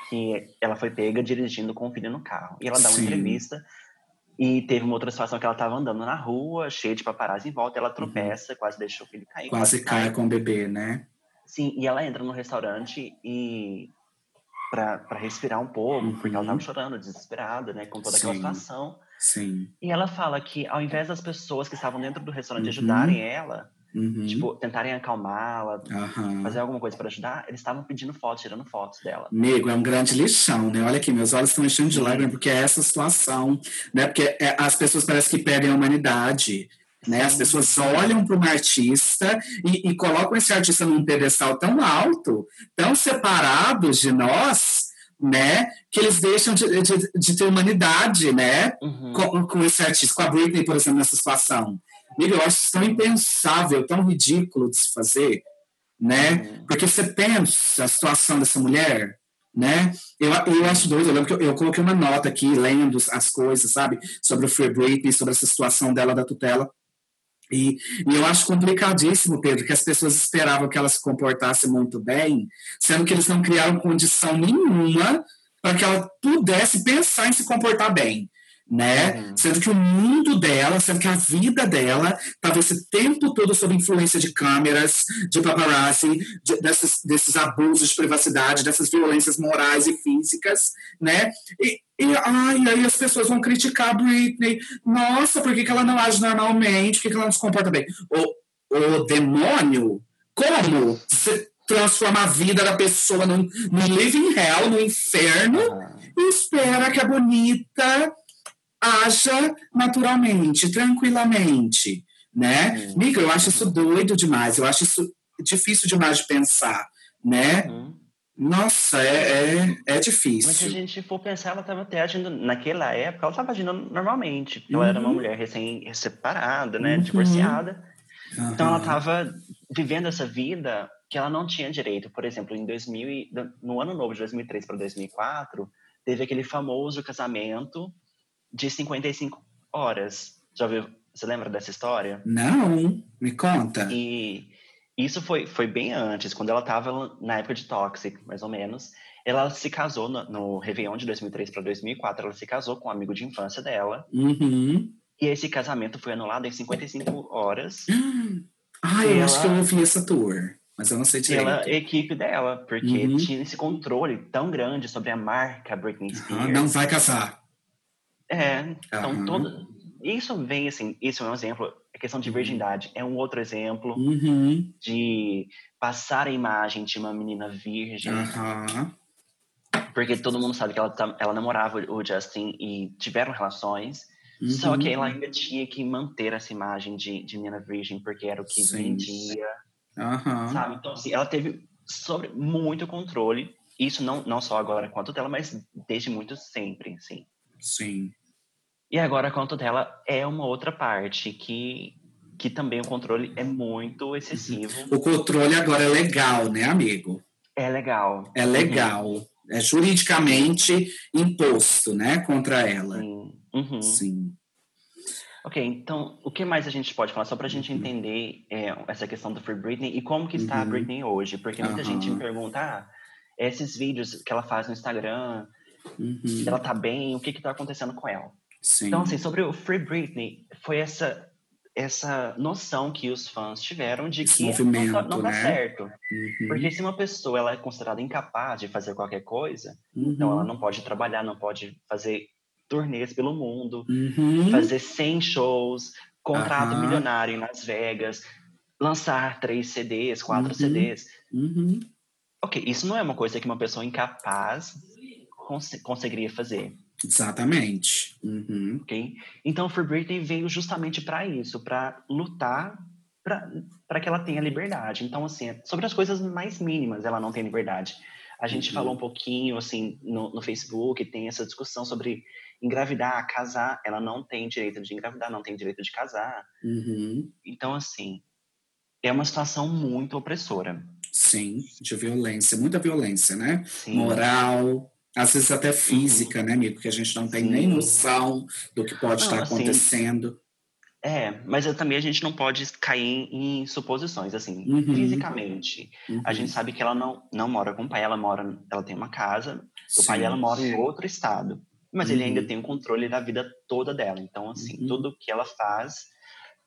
que ela foi pega dirigindo com o filho no carro. E ela dá uma Sim. entrevista, e teve uma outra situação que ela estava andando na rua, cheia de paparazzi em volta, ela tropeça, quase deixa o filho cair. Uhum. Quase cai com o bebê, né? Sim, e ela entra no restaurante e para respirar um pouco, porque ela Uhum. tava chorando, desesperada, né, com toda aquela Sim. situação. Sim. E ela fala que ao invés das pessoas que estavam dentro do restaurante Uhum. ajudarem ela, Uhum. tipo, tentarem acalmá-la, Aham. fazer alguma coisa para ajudar, eles estavam pedindo fotos, tirando fotos dela. Amigo, é um grande lixão, né? Olha aqui, meus olhos estão enchendo de lágrimas, porque é essa situação, né? Porque é- as pessoas parecem que perdem a humanidade, né? As pessoas olham para uma artista e, e colocam esse artista num pedestal tão alto, tão separados de nós, né? Que eles deixam de, de, de ter humanidade, né? Uhum. com, com esse artista, com a Britney, por exemplo, nessa situação. Amigo, eu acho isso tão impensável, tão ridículo de se fazer, né? Uhum. Porque você pensa a situação dessa mulher, né? Eu, eu acho doido, eu lembro que eu, eu coloquei uma nota aqui, lendo as coisas, sabe? Sobre o Free Britney, sobre essa situação dela da tutela. E, e eu acho complicadíssimo, Pedro, que as pessoas esperavam que ela se comportasse muito bem, sendo que eles não criaram condição nenhuma para que ela pudesse pensar em se comportar bem. Né? Uhum. Sendo que o mundo dela, sendo que a vida dela estava esse tempo todo sob influência de câmeras, de paparazzi, de, desses, desses abusos de privacidade, dessas violências morais e físicas, né? E, e ai, aí as pessoas vão criticar a Britney. Nossa, por que, que ela não age normalmente? Por que, que ela não se comporta bem? O, o demônio, como você transforma a vida da pessoa num, num living hell, no inferno, Aham. e espera que a bonita haja naturalmente, tranquilamente, né? Sim. Miga, eu acho isso doido demais, eu acho isso difícil demais de pensar, né? Uhum. Nossa, é, é, é Mas se a difícil. gente for pensar, ela estava até agindo, naquela época, ela estava agindo normalmente. Ela era uma Uhum. mulher recém-separada, né, Uhum. divorciada. Então ela estava vivendo essa vida que ela não tinha direito. Por exemplo, em 2000, e- no ano novo de 2003 para 2004, teve aquele famoso casamento de 55 horas. Já viu? Você lembra dessa história? Não, me conta. E isso foi, foi bem antes, quando ela estava na época de Toxic, mais ou menos. Ela se casou no, no Réveillon de 2003 para 2004. Ela se casou com um amigo de infância dela. Uhum. E esse casamento foi anulado em 55 horas. Ah, eu acho que eu ouvi essa tour, mas eu não sei direito. pela equipe dela, porque Uhum. tinha esse controle tão grande sobre a marca Britney Ah, Spears. não vai casar. É, então todo isso vem assim, isso é um exemplo, a questão de virgindade é um outro exemplo Uhum. de passar a imagem de uma menina virgem, Aham. porque todo mundo sabe que ela, tá- ela namorava o Justin e tiveram relações, só Uhum. que ela ainda tinha que manter essa imagem de, de menina virgem, porque era o que Sim. vendia, Aham. sabe? Então, assim, ela teve sobre muito controle, isso não, não só agora quanto dela, mas desde muito sempre, assim. Sim. E agora, quanto dela, é uma outra parte que, que também o controle é muito excessivo. O controle agora é legal, né, amigo? É legal. É legal. É juridicamente imposto, né, contra ela. Sim. Uhum. Sim. Ok, então, o que mais a gente pode falar? Só pra gente entender é, essa questão do Free Britney e como que está a Uhum. Britney hoje. Porque muita gente me pergunta, ah, esses vídeos que ela faz no Instagram, Uhum. ela tá bem, o que que tá acontecendo com ela? Sim. Então, assim, sobre o Free Britney, foi essa essa noção que os fãs tiveram de Esse que não, tá, não dá né? certo. Uhum. Porque se uma pessoa ela é considerada incapaz de fazer qualquer coisa, Uhum. então ela não pode trabalhar, não pode fazer turnês pelo mundo, Uhum. fazer 100 shows, contrato milionário em Las Vegas, lançar três CDs, quatro Uhum. CDs. Uhum. Ok, isso não é uma coisa que uma pessoa incapaz cons conseguiria fazer, Exatamente. Uhum. ok? Então, Free Britney veio justamente para isso, para lutar para que ela tenha liberdade. Então, assim, sobre as coisas mais mínimas, ela não tem liberdade. A gente Uhum. falou um pouquinho, assim, no, no Facebook, tem essa discussão sobre engravidar, casar. Ela não tem direito de engravidar, não tem direito de casar. Uhum. Então, assim, é uma situação muito opressora. Sim, de violência, muita violência, né? Sim. Moral, às vezes até física, né, amigo? Que a gente não tem Sim. nem noção do que pode Não, estar assim, acontecendo. É, mas também a gente não pode cair em suposições, assim, Uhum. fisicamente. Uhum. A gente sabe que ela não, não mora com o pai, ela mora, ela tem uma casa, o pai Sim. dela mora em outro estado, mas ele Uhum. ainda tem o controle da vida toda dela. Então, assim, Uhum. tudo que ela faz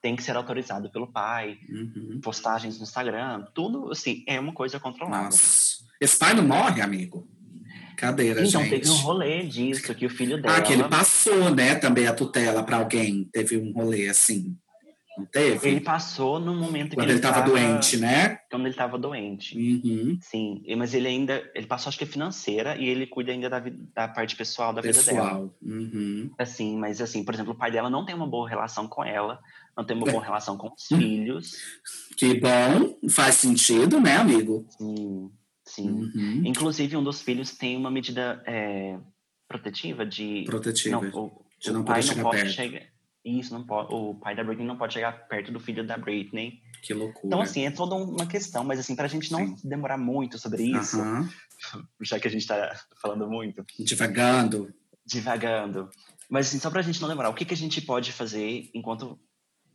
tem que ser autorizado pelo pai, Uhum. postagens no Instagram, tudo, assim, é uma coisa controlada. Nossa. Esse pai não morre, amigo? Cadeira, então, gente. teve um rolê disso, que o filho dela... Ah, que ele passou, né, também a tutela para alguém. Teve um rolê assim. Não teve? Ele passou no momento Quando que ele estava doente, né? Quando ele estava doente. Uhum. Sim, mas ele ainda, ele passou acho que é financeira e ele cuida ainda da, vi- da parte pessoal da vida dela. Pessoal. Uhum. Assim, mas assim, por exemplo, o pai dela não tem uma boa relação com ela, não tem uma É. boa relação com os filhos. Que bom, faz sentido, né, amigo? Sim, sim. Uhum. Inclusive, um dos filhos tem uma medida é, protetiva de. Protetiva. Não, o, de o não pai não pode perto. chegar. Isso, não pode. O pai da Britney não pode chegar perto do filho da Britney. Que loucura. Então, assim, é toda uma questão, mas assim, pra gente não Sim. demorar muito sobre isso, Aham. já que a gente tá falando muito. Divagando. divagando. Mas assim, só pra gente não lembrar, o que, que a gente pode fazer enquanto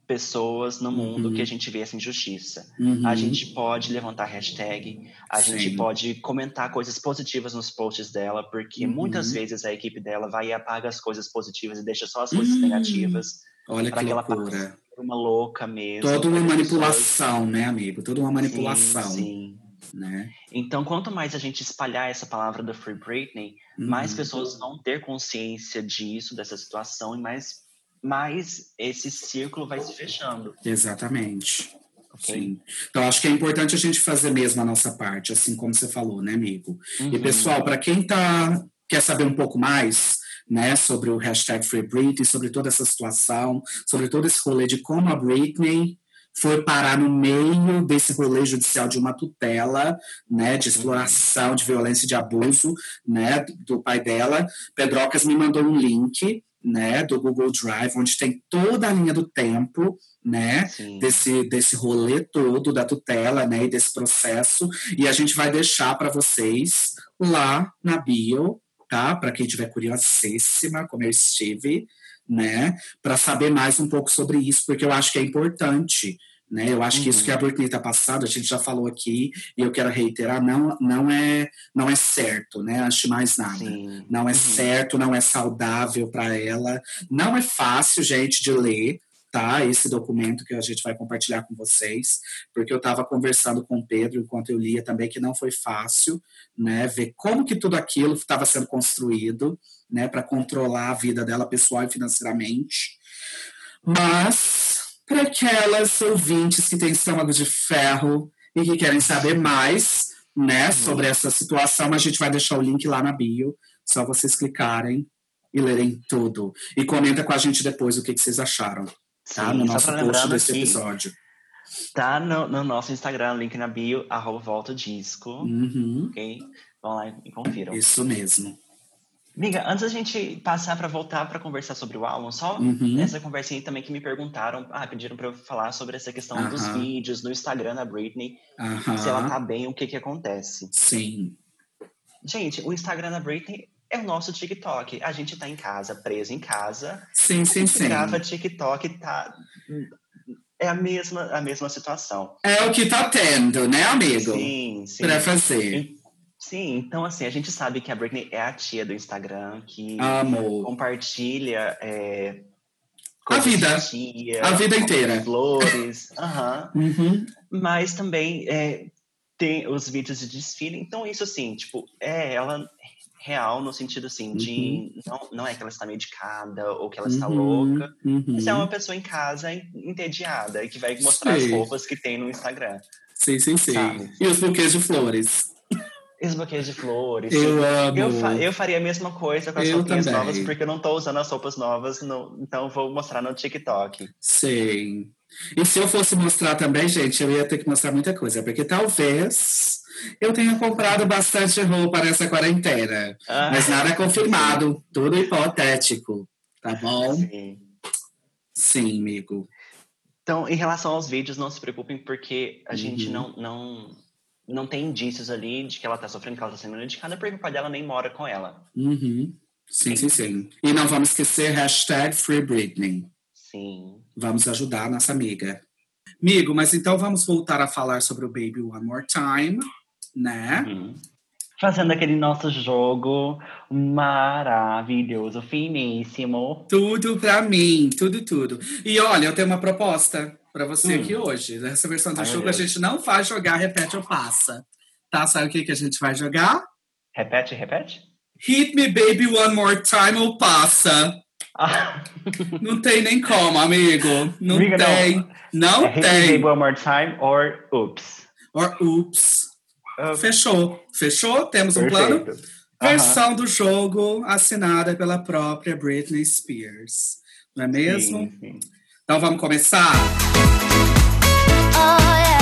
pessoas no mundo Uhum. que a gente vê essa injustiça? Uhum. A gente pode levantar hashtag, a Sim. gente pode comentar coisas positivas nos posts dela, porque Uhum. muitas vezes a equipe dela vai e apaga as coisas positivas e deixa só as coisas Hum. negativas. Olha que que ela loucura. Uma louca mesmo. Toda uma manipulação, né, amigo? Toda uma manipulação, Sim, sim. né? Então, quanto mais a gente espalhar essa palavra do Free Britney, mais Uhum. pessoas vão ter consciência disso, dessa situação, e mais, mais esse círculo vai se fechando. Exatamente. ok? Sim. Então, acho que é importante a gente fazer mesmo a nossa parte, assim como você falou, né, amigo? E, Uhum. pessoal, para quem tá, quer saber um pouco mais né, sobre o hashtag Free Britney, sobre toda essa situação, sobre todo esse rolê de como a Britney foi parar no meio desse rolê judicial de uma tutela, né, de exploração, de violência e de abuso, né, do pai dela. Pedrocas me mandou um link, né, do Google Drive, onde tem toda a linha do tempo, né, Sim. desse, desse rolê todo da tutela, né, e desse processo, e a gente vai deixar para vocês lá na bio, tá? Para quem tiver curiosíssima, como eu estive, né, para saber mais um pouco sobre isso, porque eu acho que é importante, né? Eu acho que isso Uhum. que a Britney tá passando, a gente já falou aqui, e eu quero reiterar, não não é não é certo, né? Acho mais nada. Sim. Não é Uhum. certo, não é saudável para ela. Não é fácil, gente, de ler, tá? Esse documento que a gente vai compartilhar com vocês, porque eu estava conversando com o Pedro enquanto eu lia também que não foi fácil, né? Ver como que tudo aquilo estava sendo construído, né? Para controlar a vida dela pessoal e financeiramente. Mas para aquelas ouvintes que têm estômago de ferro e que querem saber mais, né, sobre essa situação, a gente vai deixar o link lá na bio, só vocês clicarem e lerem tudo. E comenta com a gente depois o que, que vocês acharam, tá? Sim, no nosso post lembrando desse episódio. Tá no, no nosso Instagram, link na bio, arroba volta disco, Uhum, ok? Vão lá e confiram. isso mesmo. Amiga, antes da gente passar para voltar para conversar sobre o álbum, só Uhum. essa conversinha também que me perguntaram, ah, pediram para eu falar sobre essa questão dos vídeos no Instagram da Britney, se ela tá bem, o que que acontece. Sim. Gente, o Instagram da Britney é o nosso TikTok. A gente tá em casa, preso em casa, Sim, sim, sim. grava TikTok, tá... É a mesma, a mesma situação. É o que tá tendo, né, amigo? Sim, sim. Pra fazer. Sim, então assim, a gente sabe que a Britney é a tia do Instagram, que Amo. compartilha é, A vida. de tia, A vida inteira. flores, aham. Uhum. mas também é, tem os vídeos de desfile, então isso assim, tipo, é ela real no sentido assim, de não, não é que ela está medicada ou que ela está Uhum, louca, uhum. mas é uma pessoa em casa en- entediada e que vai mostrar Sim. as roupas que tem no Instagram. Sim, sim, sim. Sabe? E os buquês de flores. Os buquês de flores. Eu amo. Eu, fa- eu faria a mesma coisa com as Eu roupinhas também. novas, porque eu não tô usando as roupas novas, no- então vou mostrar no TikTok. Sim. E se eu fosse mostrar também, gente, eu ia ter que mostrar muita coisa, porque talvez eu tenha comprado bastante roupa nessa quarentena. Ah, Mas nada confirmado, tudo hipotético. Tá bom? sim. Sim, amigo. Então, em relação aos vídeos, não se preocupem, porque a gente Uhum. não, não, não tem indícios ali de que ela tá sofrendo, que ela tá sendo medicada, porque o pai dela nem mora com ela. Uhum. Sim, sim, sim. E não vamos esquecer hashtag Free Britney. Sim. Vamos ajudar a nossa amiga. Amigo, mas então vamos voltar a falar sobre o Baby One More Time, né? Uhum. Fazendo aquele nosso jogo maravilhoso, finíssimo. Tudo pra mim, tudo, tudo. E olha, eu tenho uma proposta pra você Hum. aqui hoje. Nessa versão do Ai, jogo, a gente não vai jogar repete ou passa. Tá? Sabe o que, que a gente vai jogar? Repete, repete. Hit me baby one more time ou passa. Ah, Não tem nem como, amigo. Não Amiga, não. tem. Não, é Hit Me tem. Baby One More Time or Oops. Or oops. Ah, Fechou. Fechou? Temos um plano? perfeito. Aham. Versão do jogo assinada pela própria Britney Spears. Não é mesmo? Sim, sim. Então vamos começar? Oh yeah.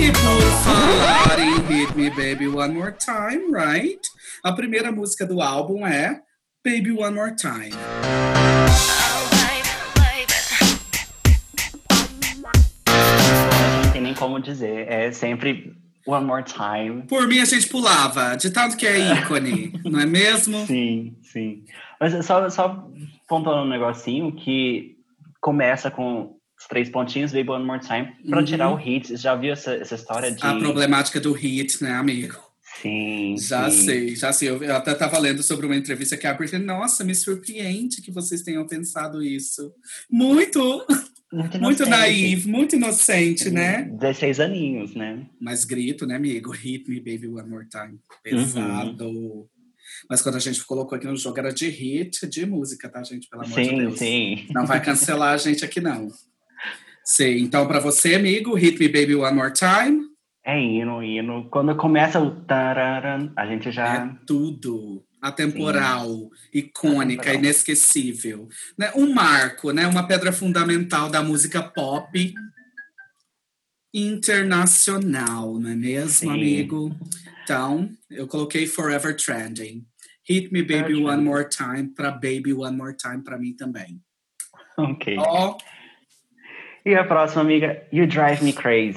E por falar em Hit Me Baby One More Time, right? A primeira música do álbum é Baby One More Time. Não tem nem como dizer. É sempre One More Time. Por mim, a gente pulava, de tanto que é ícone, não é mesmo? Sim, sim. Mas só, só pontuando um negocinho que começa com os três pontinhos, Baby One More Time, pra Uhum. tirar o hit. Você já viu essa, essa história de. A problemática do hit, né, amigo? Sim. Já sim. sei, já sei. Eu até estava lendo sobre uma entrevista que a Britney, nossa, me surpreende que vocês tenham pensado isso. Muito, Muito, muito naive, muito inocente, né? 16 aninhos, né? Mas grito, né, amigo? Hit me, baby, one more time. Pesado. Mas quando a gente colocou aqui no jogo era de hit, de música, tá, gente? Pelo amor de sim, Deus. sim. Não vai cancelar a gente aqui, não. Sim, então para você, amigo, Hit Me Baby One More Time É hino, hino. Quando começa o tararan, a gente já. é tudo. Atemporal, icônica, Atemporal. inesquecível. Né? Um marco, né? uma pedra fundamental da música pop internacional, não é mesmo, Sim. amigo? Então, eu coloquei Forever Trending. Hit Me Baby One. More Time para Baby One More Time para mim também. Ok. Ó, E a próxima, amiga, You Drive Me Crazy.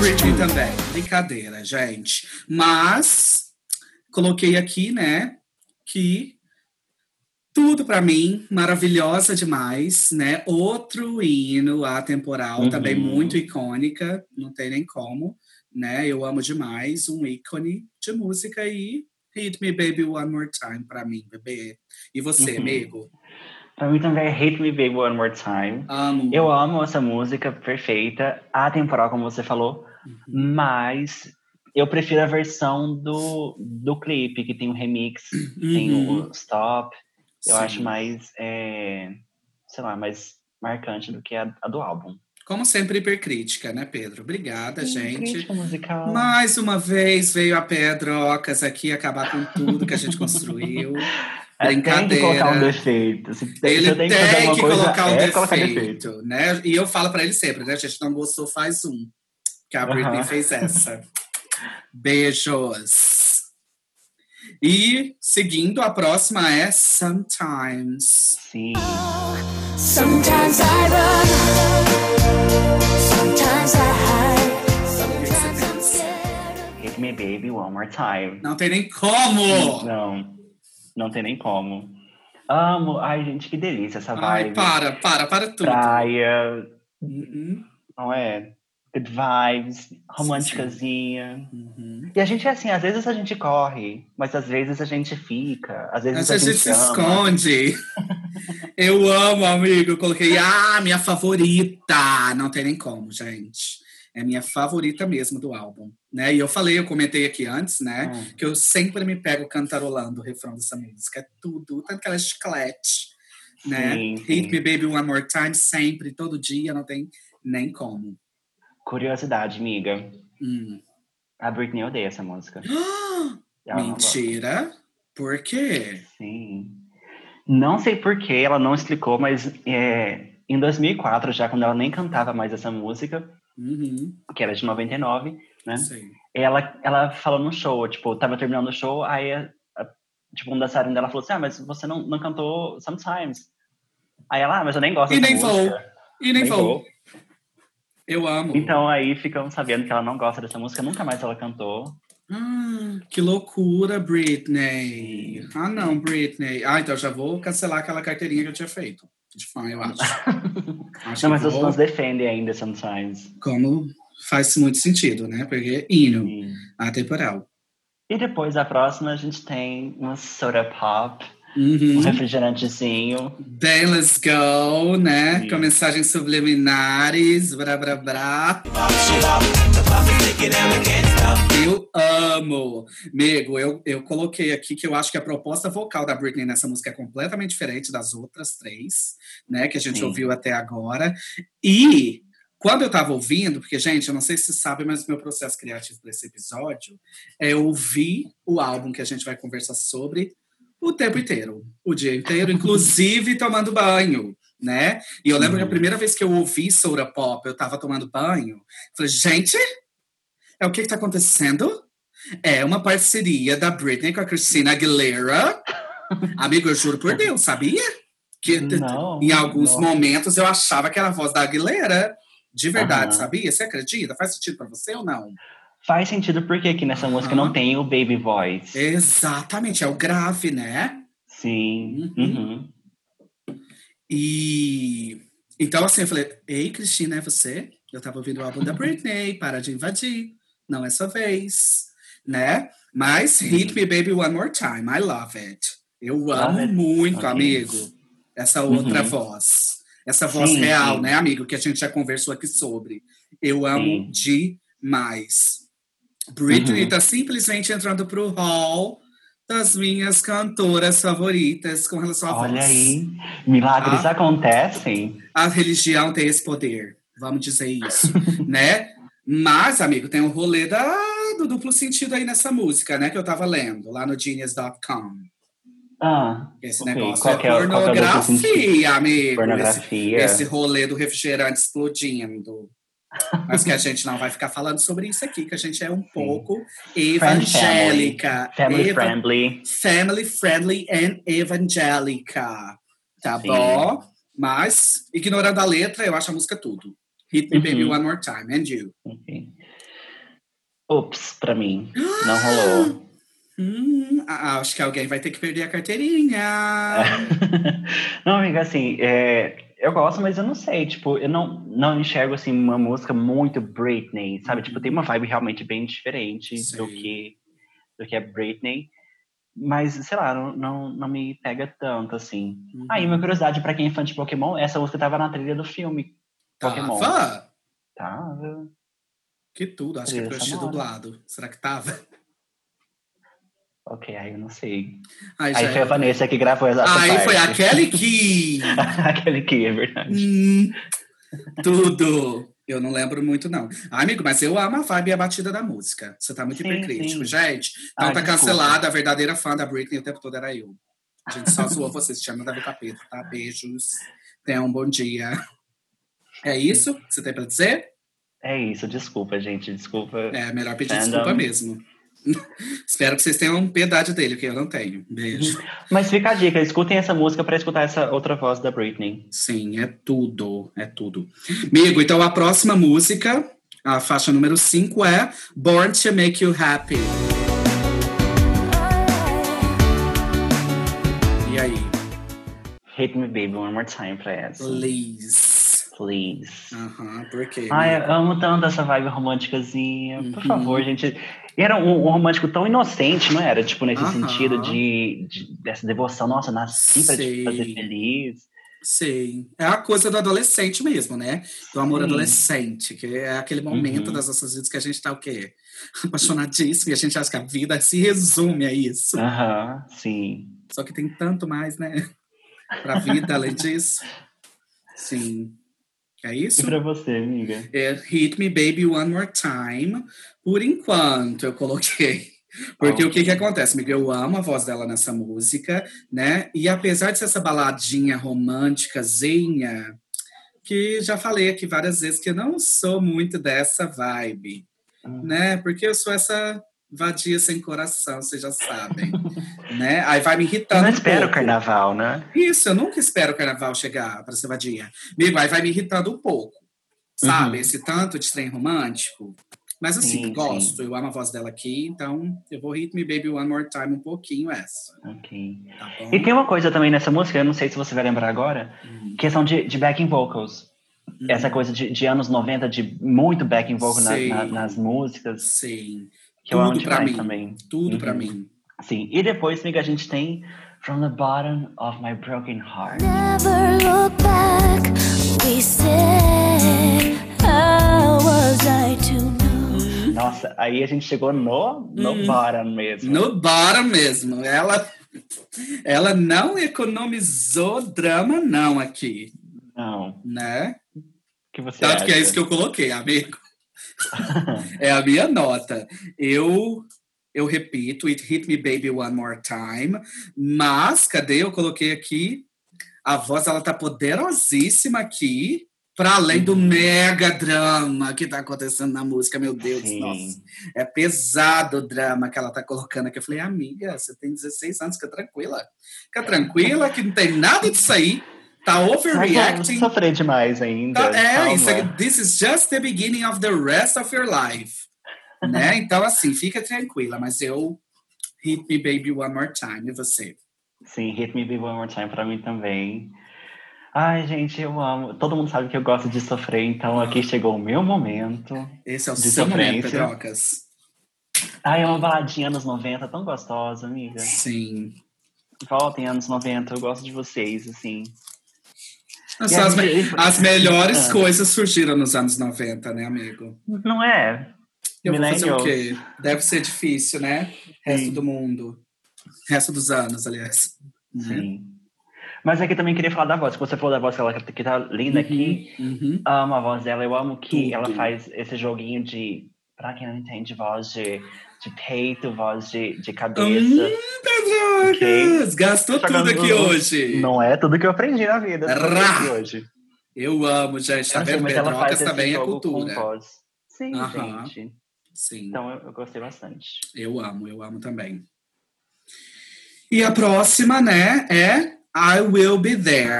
Britney também. Brincadeira, gente. Mas coloquei aqui, né, que tudo pra mim, maravilhosa demais, né? Outro hino atemporal, Uhum. também muito icônica, não tem nem como, né? Eu amo demais, um ícone de música e Hit Me Baby One More Time pra mim, bebê. E você, Uhum. amigo? Pra mim também é Hate Me Baby One More Time. Amo. Eu amo essa música, perfeita, atemporal, como você falou, Uhum. mas eu prefiro a versão do, do clipe, que tem o remix, tem Uhum. o stop. Eu Sim. acho mais, é, sei lá, mais marcante do que a, a do álbum. Como sempre, hipercrítica, né, Pedro? Obrigada, gente. Crítica musical. Mais uma vez veio a Pedrocas aqui acabar com tudo que a gente construiu. É, tem que brincadeira. colocar um defeito. Se, tem- Ele tem que que, coisa, colocar um é colocar defeito. defeito, né? E eu falo pra ele sempre, né? A gente não gostou, faz um. Que a Britney Aham. fez essa. Beijos. E seguindo, a próxima é Sometimes. Sim. Sometimes I run, sometimes I hide, Hit Me Baby One More Time. Não tem nem como! Não, não tem nem como. Amo. Ai, gente, que delícia essa Ai, vibe. para, para, para tudo. Praia, Uhum, não é? Good vibes, românticazinha. uhum. E a gente é assim, às vezes a gente corre, mas às vezes a gente fica, às vezes a gente, se esconde. Eu amo, amigo. Eu coloquei, ah, minha favorita. Não tem nem como, gente. É minha favorita mesmo do álbum. Né? E eu falei, eu comentei aqui antes, né? Hum. Que eu sempre me pego cantarolando o refrão dessa música. É tudo, tanto que ela é chiclete. Né? Sim, Hit sim. Me Baby One More Time, sempre, todo dia, não tem nem como. Curiosidade, amiga. Hum. A Britney odeia essa música. Ela. Mentira? Por quê? Sim. Não sei porquê, ela não explicou, mas é, em 2004, já quando ela nem cantava mais essa música, Uhum, que era de 99, né? sei. Ela, ela falou no show, tipo, tava terminando o show, aí, a- a- tipo, um dançarino dela falou assim, ah, mas você não, não cantou Sometimes. Aí ela, ah, mas eu nem gosto E dessa nem vou. música. E nem, Nem vou. vou. Eu amo. Então aí ficamos sabendo que ela não gosta dessa música, nunca mais ela cantou. Ah, que loucura, Britney. Ah, não, Britney. Ah, então já vou cancelar aquela carteirinha que eu tinha feito. De fã, eu acho. acho Não, mas os fãs defendem ainda Sometimes. como faz muito sentido, né? Porque hino, Sim. atemporal. E depois, a próxima, a gente tem uma soda pop, Uhum. um refrigerantezinho. Then let's go, né? Sim. Com mensagens subliminares, brá, brá, brá. Eu amo. Amigo, eu, eu coloquei aqui que eu acho que a proposta vocal da Britney nessa música é completamente diferente das outras três, né? Que a gente Sim. ouviu até agora. E quando eu tava ouvindo, porque, gente, eu não sei se vocês sabem, mas o meu processo criativo para esse episódio é ouvir o álbum que a gente vai conversar sobre o tempo inteiro, o dia inteiro, inclusive tomando banho, né? E eu lembro que a Uhum. primeira vez que eu ouvi Soda Pop, eu tava tomando banho, falei, gente, é o que que tá acontecendo? É uma parceria da Britney com a Christina Aguilera. Amigo, eu juro por Deus, sabia? Que Não, em alguns não. momentos eu achava que era a voz da Aguilera. De verdade, Aham. sabia? Você acredita? Faz sentido pra você ou não? Faz sentido porque aqui nessa música Aham. não tem o baby voice. Exatamente, é o grave, né? Sim. Uhum. Uhum. E então assim, eu falei, ei, Cristina, é você? Eu tava ouvindo o álbum da Britney, para de invadir. Não é sua vez, né? Mas Hit Me Baby One More Time, I love it. Eu Love amo it. muito, Ok. amigo, essa outra Uhum. voz. Essa voz Sim, real, sim. né, amigo? Que a gente já conversou aqui sobre. Eu amo demais. Britney Uhum. tá simplesmente entrando pro hall das minhas cantoras favoritas com relação à Olha voz. aí, milagres Ah. acontecem. A religião tem esse poder, vamos dizer isso, né? Mas, amigo, tem o rolê da, do duplo sentido aí nessa música, né? Que eu tava lendo lá no Genius.com. Ah, Esse negócio Qual é é- é o pornografia, amigo. pornografia. Esse, esse rolê do refrigerante explodindo. Mas que a gente não vai ficar falando sobre isso aqui, que a gente é um pouco evangélica. Family Eva- friendly. family friendly and evangélica. Tá Sim. bom? Mas, ignorando a letra, eu acho a música tudo. Hit me Uhum. baby one more time. And you? Ok. Ups, pra mim. Não rolou. Hum, ah, acho que alguém vai ter que perder a carteirinha. não, amiga, assim, é, eu gosto, mas eu não sei, tipo, eu não, não enxergo, assim, uma música muito Britney, sabe? Tipo, tem uma vibe realmente bem diferente Sim. do que, do que é Britney. Mas, sei lá, não, não, não me pega tanto, assim. Uhum. Aí, uma curiosidade pra quem é fã de Pokémon, essa música tava na trilha do filme. Pokémon. Tava? Tava. Que tudo, acho que é pra assistir dublado. Será que tava? Ok, aí eu não sei. Ai, Aí foi a Vanessa que gravou essa Aí parte. foi aquele que. Aquele que, é verdade. Hum, tudo. Eu não lembro muito, não. Ah, amigo, mas eu amo a vibe e a batida da música. Você tá muito Sim, hipercrítico, sim. gente. Então Ai, tá cancelada. A verdadeira fã da Britney o tempo todo era eu. A gente só zoou vocês. Te amo, Davi Capeta, tá? Beijos. Tenham um bom dia. É isso que você tem pra dizer? É isso, desculpa, gente. Desculpa. É, melhor pedir Fandom. desculpa mesmo. Espero que vocês tenham piedade dele, que eu não tenho. Beijo. Mas fica a dica, escutem essa música pra escutar essa outra voz da Britney. Sim, é tudo, é tudo. Amigo, então a próxima música, a faixa número 5 é Born to Make You Happy. E aí? Hit me baby one more time essa. Please. Please. Aham, por quê? Ai, eu amo tanto essa vibe românticazinha. Por Uhum. favor, gente. E era um, um romântico tão inocente, não era? Tipo, nesse sentido de, de- dessa devoção. Nossa, nasci pra te fazer feliz. Sim. É a coisa do adolescente mesmo, né? Do amor Sim. adolescente, que é aquele momento Uhum. das nossas vidas que a gente tá o quê? Apaixonadíssimo e a gente acha que a vida se resume a isso. Aham, sim. Só que tem tanto mais, né? Pra vida, além disso. Sim. É E isso? pra você, amiga? É Hit Me Baby One More Time. Por enquanto, eu coloquei. Porque Ah, o que que acontece, amiga? Eu amo a voz dela nessa música, né? E apesar de ser essa baladinha românticazinha, que já falei aqui várias vezes que eu não sou muito dessa vibe, Hum. né? Porque eu sou essa vadia sem coração, vocês já sabem, né? Aí vai me irritando Não um espera o carnaval, né? Isso, eu nunca espero o carnaval chegar para ser vadia. Amigo, aí vai me irritando um pouco. Sabe? Uhum. Esse tanto de trem romântico. Mas assim, Sim, gosto. sim. Eu amo a voz dela aqui, então eu vou hit me baby one more time um pouquinho essa. Ok. Tá? E tem uma coisa também nessa música, eu não sei se você vai lembrar agora, Hum. questão de, de backing vocals. Hum. Essa coisa de, de anos 90, de muito backing vocal na- na- nas músicas, Sim. Que amo Tudo pra demais mim. também. Tudo Uhum. pra mim. Sim. E depois, amiga, a gente tem From the Bottom of My Broken Heart. Never look back. We said, How was I to know? Nossa, aí a gente chegou no, no Hum. bottom mesmo. No bottom mesmo. Ela, ela não economizou drama, não, aqui. Não. Né? Que você Tanto acha? que é isso que eu coloquei, amigo. É a minha nota. Eu eu repito, It Hit Me Baby One More Time, mas cadê? Eu coloquei aqui a voz, ela tá poderosíssima aqui, para além do mega drama que tá acontecendo na música, meu Deus, Sim. nossa. É pesado o drama que ela tá colocando aqui. Eu falei, amiga, você tem 16 anos, fica tranquila. Fica tranquila, que não tem nada disso aí. Tá overreacting. sofrer demais ainda. Tá, é, calma. isso aqui, this is just the beginning of the rest of your life. né? Então, assim, fica tranquila, mas eu hit me baby one more time. E você? Sim, Hit Me Baby One More Time pra mim também. Ai, gente, eu amo. Todo mundo sabe que eu gosto de sofrer, então aqui chegou o meu momento. Esse é o De seu momento, sofrência. Pedrocas. Ai, é uma baladinha anos 90, tão gostosa, amiga. Sim. Voltem anos 90, eu gosto de vocês, assim. As, gente- as melhores Ah. coisas surgiram nos anos 90, né, amigo? Não é? Eu vou fazer o quê? Deve ser difícil, né? Resto Sim. do mundo. Resto dos anos, aliás. Sim. Mas aqui também queria falar da voz, você falou da voz que ela que tá linda aqui. Uhum. Amo a voz dela, eu amo que Tudo. ela faz esse joguinho de. Pra quem não entende, voz de, de peito, voz de, de cabeça. Hum, Pedrocas! Gastou tudo aqui hoje. Não é tudo que eu aprendi na vida. hoje. Eu amo, gente. Eu Tá vendo? Pedrocas também é cultura. voz. Sim, Aham. gente. Sim, Então eu, eu gostei bastante. eu amo, eu amo também. E a próxima, né, é I Will Be There.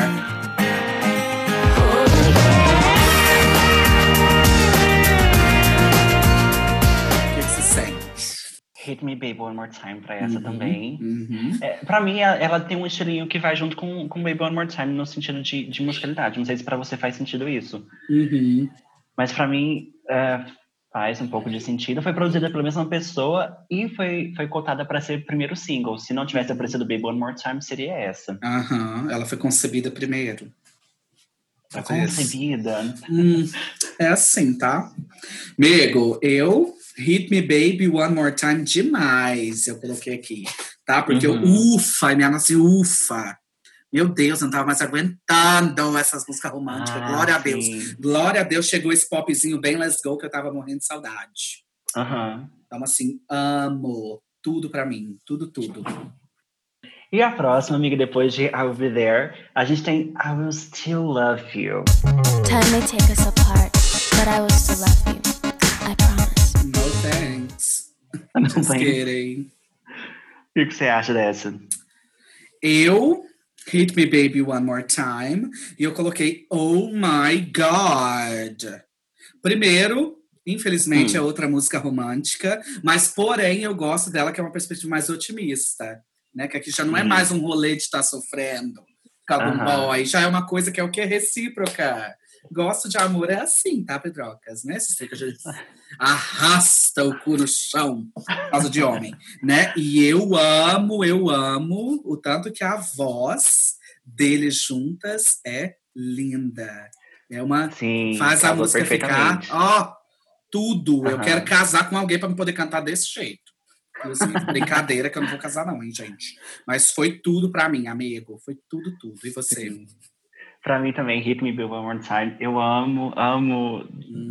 Hit Me Baby One More Time pra essa Uhum, também. uhum. É, pra mim, ela, ela tem um estilinho que vai junto com, com Baby One More Time no sentido de, de musicalidade. Não sei se pra você faz sentido isso. Uhum. Mas pra mim, é, Faz um pouco de sentido. Foi produzida pela mesma pessoa e foi, foi cotada para ser o primeiro single. Se não tivesse aparecido Baby One More Time, seria essa. Aham, ela foi concebida primeiro. Foi concebida. Hum, é assim, tá? Amigo, eu Hit Me Baby One More Time demais, eu coloquei aqui, tá? Porque eu, Uhum. ufa, e minha nossa, ufa. Meu Deus, eu não tava mais aguentando essas músicas românticas. Ah, Glória a Deus. sim. Glória a Deus, chegou esse popzinho bem Let's Go que eu tava morrendo de saudade. Aham. Então, assim, amo tudo pra mim. Tudo, tudo. E a próxima, amiga, depois de I'll Be There, a gente tem I Will Still Love You. Time may take us apart, but I will still love you. I promise. Não Just tem. kidding. O que que você acha dessa? Eu, Hit Me Baby One More Time, e eu coloquei Oh My God. Primeiro, infelizmente, Hum. é outra música romântica, mas porém eu gosto dela, que é uma perspectiva mais otimista. Né? Que aqui já não é Hum. mais um rolê de estar sofrendo com algum Aham. boy, já é uma coisa que é o que é recíproca. Gosto de amor é assim, tá, Pedrocas? Né? Esses que a gente arrasta o cu no chão por causa de homem, né? E eu amo, eu amo o tanto que a voz deles juntas é linda. É uma Sim, faz a música ficar, ó, tudo. Eu Aham. quero casar com alguém para me poder cantar desse jeito. Inclusive, brincadeira que eu não vou casar não, hein, gente. Mas foi tudo pra mim, amigo. Foi tudo, tudo. E você? Pra mim também, Hit Me Baby One More Time. Eu amo, amo.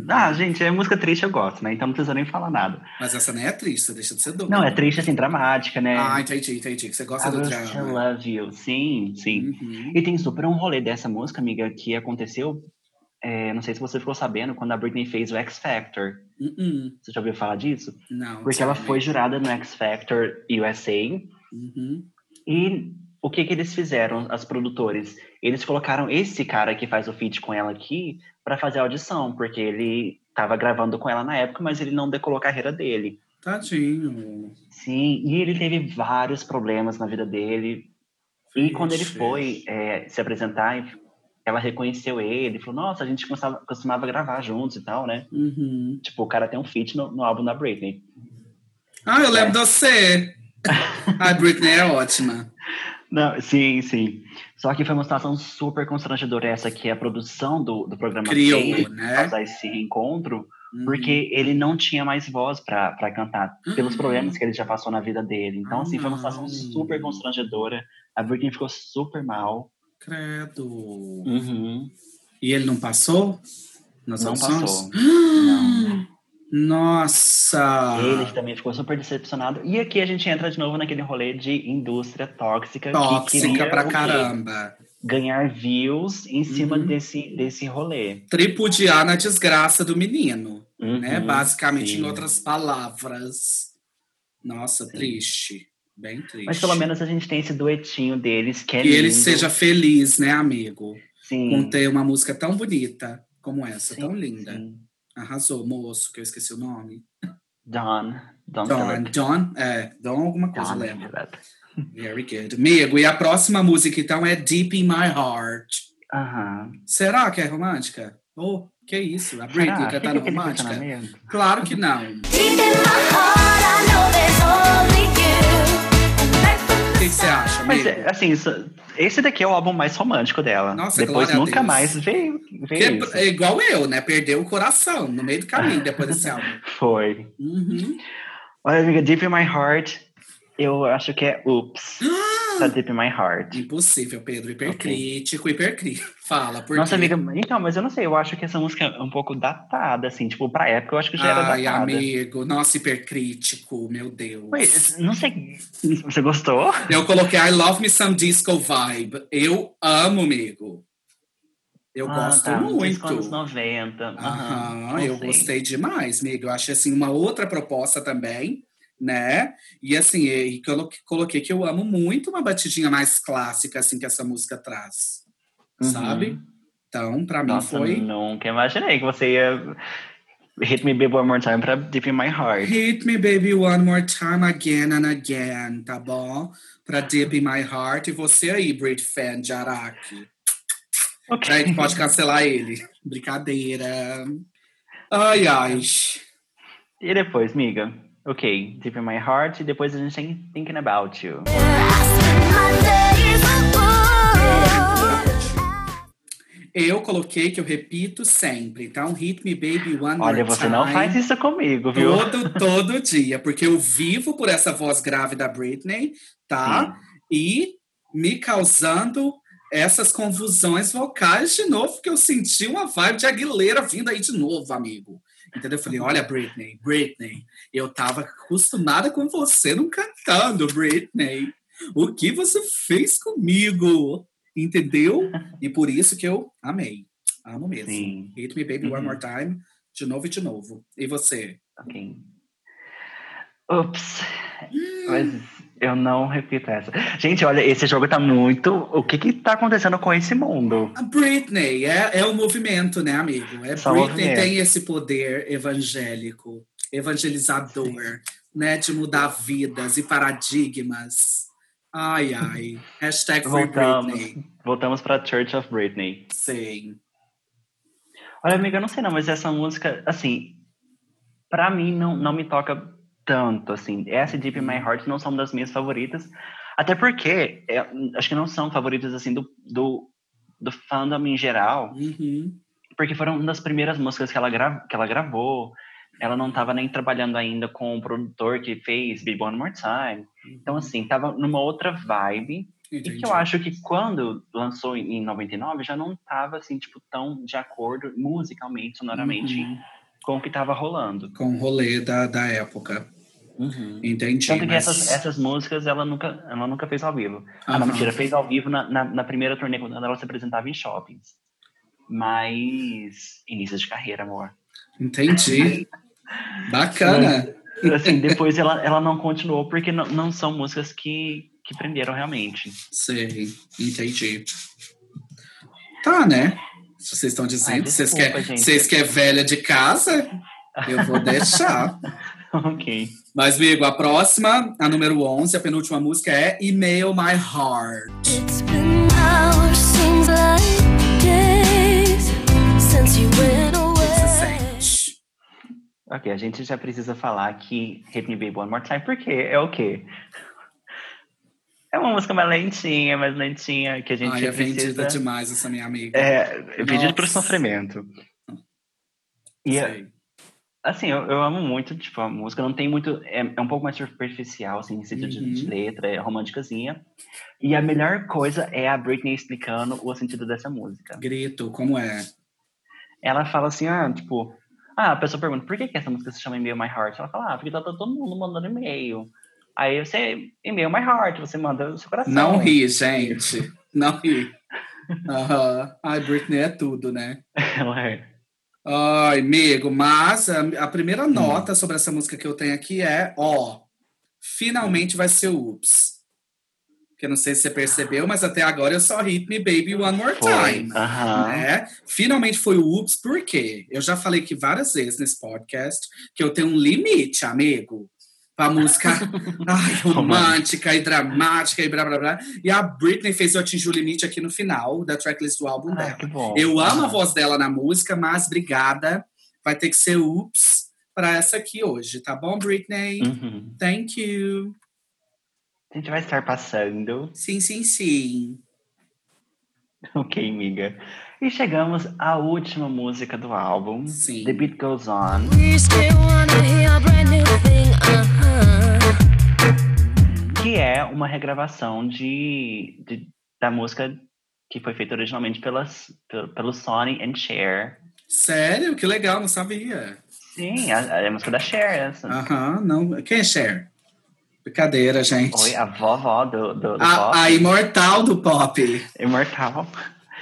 Ah, gente, é música triste, eu gosto, né? Então não precisa nem falar nada. Mas essa nem é triste, deixa de ser doida. Não, é triste, assim, dramática, né? Ah, entendi, entendi. Que você gosta I do Will Still drama. Love You. Sim, sim. Uhum. E tem super um rolê dessa música, amiga, que aconteceu. é, não sei se você ficou sabendo, quando a Britney fez o X Factor. Uhum. Você já ouviu falar disso? Não. Porque ela foi jurada no X Factor USA. Uhum. E o que que eles fizeram, as produtores? Eles colocaram esse cara que faz o feat com ela aqui pra fazer a audição, porque ele tava gravando com ela na época, mas ele não decolou a carreira dele. Tadinho. Sim, e ele teve vários problemas na vida dele. E quando ele foi é, se apresentar, ela reconheceu ele, falou: Nossa, a gente costumava, costumava gravar juntos e tal, né? Uhum. Tipo, o cara tem um feat no, no álbum da Britney. Ah, eu lembro É. de você. A Britney é ótima. Não, sim, sim. Só que foi uma situação super constrangedora essa que a produção do, do programa Criou, fez né? causar esse reencontro, Uhum. porque ele não tinha mais voz pra pra cantar, pelos Ah. problemas que ele já passou na vida dele. Então, assim, foi uma situação Não. super constrangedora. A Britney ficou super mal. Credo. Uhum. E ele não passou? Nas Não audições? passou. Não. Nossa! Ele também ficou super decepcionado. E aqui a gente entra de novo naquele rolê de indústria tóxica, que Tóxica queria pra caramba. ganhar views em cima Uhum. desse, desse rolê. Tripudiar na desgraça do menino, né? Uhum, Basicamente, em sim. outras palavras. Nossa, triste. Bem triste. Mas pelo menos a gente tem esse duetinho deles, que é Que ele lindo. seja feliz, né, amigo? Sim. Com ter uma música tão bonita como essa, Sim, tão linda. sim. Arrasou, moço, que eu esqueci o nome. Don. Don, Don. Don, é, Don alguma coisa, Don. Philip. Very good. Amigo, e a próxima música, então, é Deep in My Heart. Aham. Será que é romântica? Oh, que isso? A Britney cantando aquele romântica? Claro que não. Deep in my heart, I que que você acha, Mas, amigo? é, assim, isso- esse daqui é o álbum mais romântico dela. Nossa, Depois nunca mais veio, Que veio é, é igual eu, né? Perdeu o coração no meio do caminho depois desse álbum. Foi. Uhum. Olha, amiga, Deep in My Heart, eu acho que é Oops. Da Deep in My Heart. Impossível, Pedro. Hipercrítico, hipercrítico. Fala, por Nossa, quê? amiga, então, mas eu não sei, eu acho que essa música é um pouco datada, assim, tipo, pra época eu acho que já era Ai, datada. amigo. Nossa, hipercrítico, meu Deus. Não sei, você gostou? Eu coloquei I Love Me Some Disco Vibe. Eu amo, amigo. Eu Ah, gosto tá, muito. anos 90. Aham, Aham, eu sei. gostei demais, amigo. Eu achei assim uma outra proposta também, né? E assim, e colo- coloquei que eu amo muito uma batidinha mais clássica assim que essa música traz, Uhum. sabe? Então, pra mim foi nunca imaginei que você ia hit me baby one more time pra Deep in My Heart. Hit me baby one more time again and again, tá bom? Pra Deep in My Heart e você aí, Brit fan de Araque. Ok. A gente pode cancelar ele. Brincadeira. Ai, ai. E depois, miga? Ok, Deep in My Heart, e depois a gente tem Thinking About You. Eu coloquei que eu repito sempre. Então, Hit Me Baby One More Olha, você não faz isso comigo, viu? Todo, todo dia, porque eu vivo por essa voz grave da Britney, tá? E me causando essas convulsões vocais de novo, porque eu senti uma vibe de Aguilera vindo aí de novo, amigo. Entendeu? Eu falei, olha, Britney, Britney, eu tava acostumada com você não cantando, Britney. O que você fez comigo? Entendeu? E por isso que eu amei. Amo mesmo. Sim. Hit Me Baby One Uhum. More Time, de novo e de novo. E você? Ok. Ups. Mas eu não repito essa. Gente, olha, esse jogo tá muito. O que que tá acontecendo com esse mundo? A Britney é, é o movimento, né, amigo? É Só Britney movimento. tem esse poder evangélico, evangelizador, né, de mudar vidas e paradigmas. Ai, ai. Hashtag Voltamos. Britney. Voltamos pra Church of Britney. Sim. Olha, amiga, eu não sei não, mas essa música, assim, pra mim não, não me toca tanto, assim. Essa e Deep in My Heart não são das minhas favoritas. Até porque, é, acho que não são favoritas, assim, do, do, do fandom em geral. Uhum. porque foram uma das primeiras músicas que ela, gra que ela gravou. Ela não estava nem trabalhando ainda com o produtor que fez Be One More Time. Então, assim, tava numa outra vibe. E Entendi. que eu acho que quando lançou em em 99, já não tava, assim, tipo, tão de acordo musicalmente, sonoramente, Uhum. Com o que tava rolando. Com o rolê da, da época. Entendi. Tanto que mas- essas, essas músicas ela nunca, ela nunca fez ao vivo. Ah, não, mentira, fez ao vivo na, na, na primeira turnê, quando ela se apresentava em shoppings. Mas, início de carreira, amor. Entendi. Bacana. assim, depois ela, ela não continuou porque não, não são músicas que, que prenderam realmente. Sei, entendi. Tá, né? Vocês estão dizendo, Ai, vocês desculpa, querem vocês quer velha de casa, eu vou deixar. ok. Mas, amigo, a próxima, a número 11, a penúltima música é Email My Heart. It's been hours, seems like days since you went away. sente? Ok, a gente já precisa falar que Hit Me Baby One More Time, porque é o quê? É uma música mais lentinha, mais lentinha, que a gente Ai, é precisa... vendida demais essa minha amiga. É, pro Nossa. sofrimento. E, Sei. assim, eu, eu amo muito, tipo, a música não tem muito... É, é um pouco mais superficial, assim, em sentido de, Uhum. de letra, é românticazinha. E a melhor coisa é a Britney explicando o sentido dessa música. Grito, como é? ela fala assim, ah, tipo, ah, a pessoa pergunta, por que, que essa música se chama Email My Heart? Ela fala, ah, porque tá todo mundo mandando e-mail. Aí você, Email My Heart, você manda o seu coração. Não ri, gente. Não ri. Aham. Ai, Britney é tudo, né? Ela é. Ai, amigo, mas a, a primeira Hum. nota sobre essa música que eu tenho aqui é, ó, finalmente vai ser o Ups. Que eu não sei se você percebeu, mas até agora eu só hit me baby one more Foi. time. Aham. Né? Finalmente foi o Ups, por quê? Eu já falei aqui várias vezes nesse podcast que eu tenho um limite, amigo, pra música ai, romântica e dramática e blá blá blá. E a Britney fez eu atingir o limite aqui no final da tracklist do álbum Ah, dela. Eu amo a Aham. voz dela na música, mas obrigada. Vai ter que ser Ups para essa aqui hoje, tá bom, Britney? Uhum. Thank you. A gente vai estar passando. Sim, sim, sim. Ok, amiga. E chegamos à última música do álbum. Sim. The Beat Goes On. We still wanna hear a brand new thing, uh-huh. que é uma regravação de, de- da música que foi feita originalmente pelas, pelo, pelo Sonny and Cher. Sério? Que legal, não sabia. Sim, a, a música da Cher, essa. Aham, não. Quem é Cher? Brincadeira, gente. Foi a vovó do, do, do pop. A, a imortal do pop. Imortal.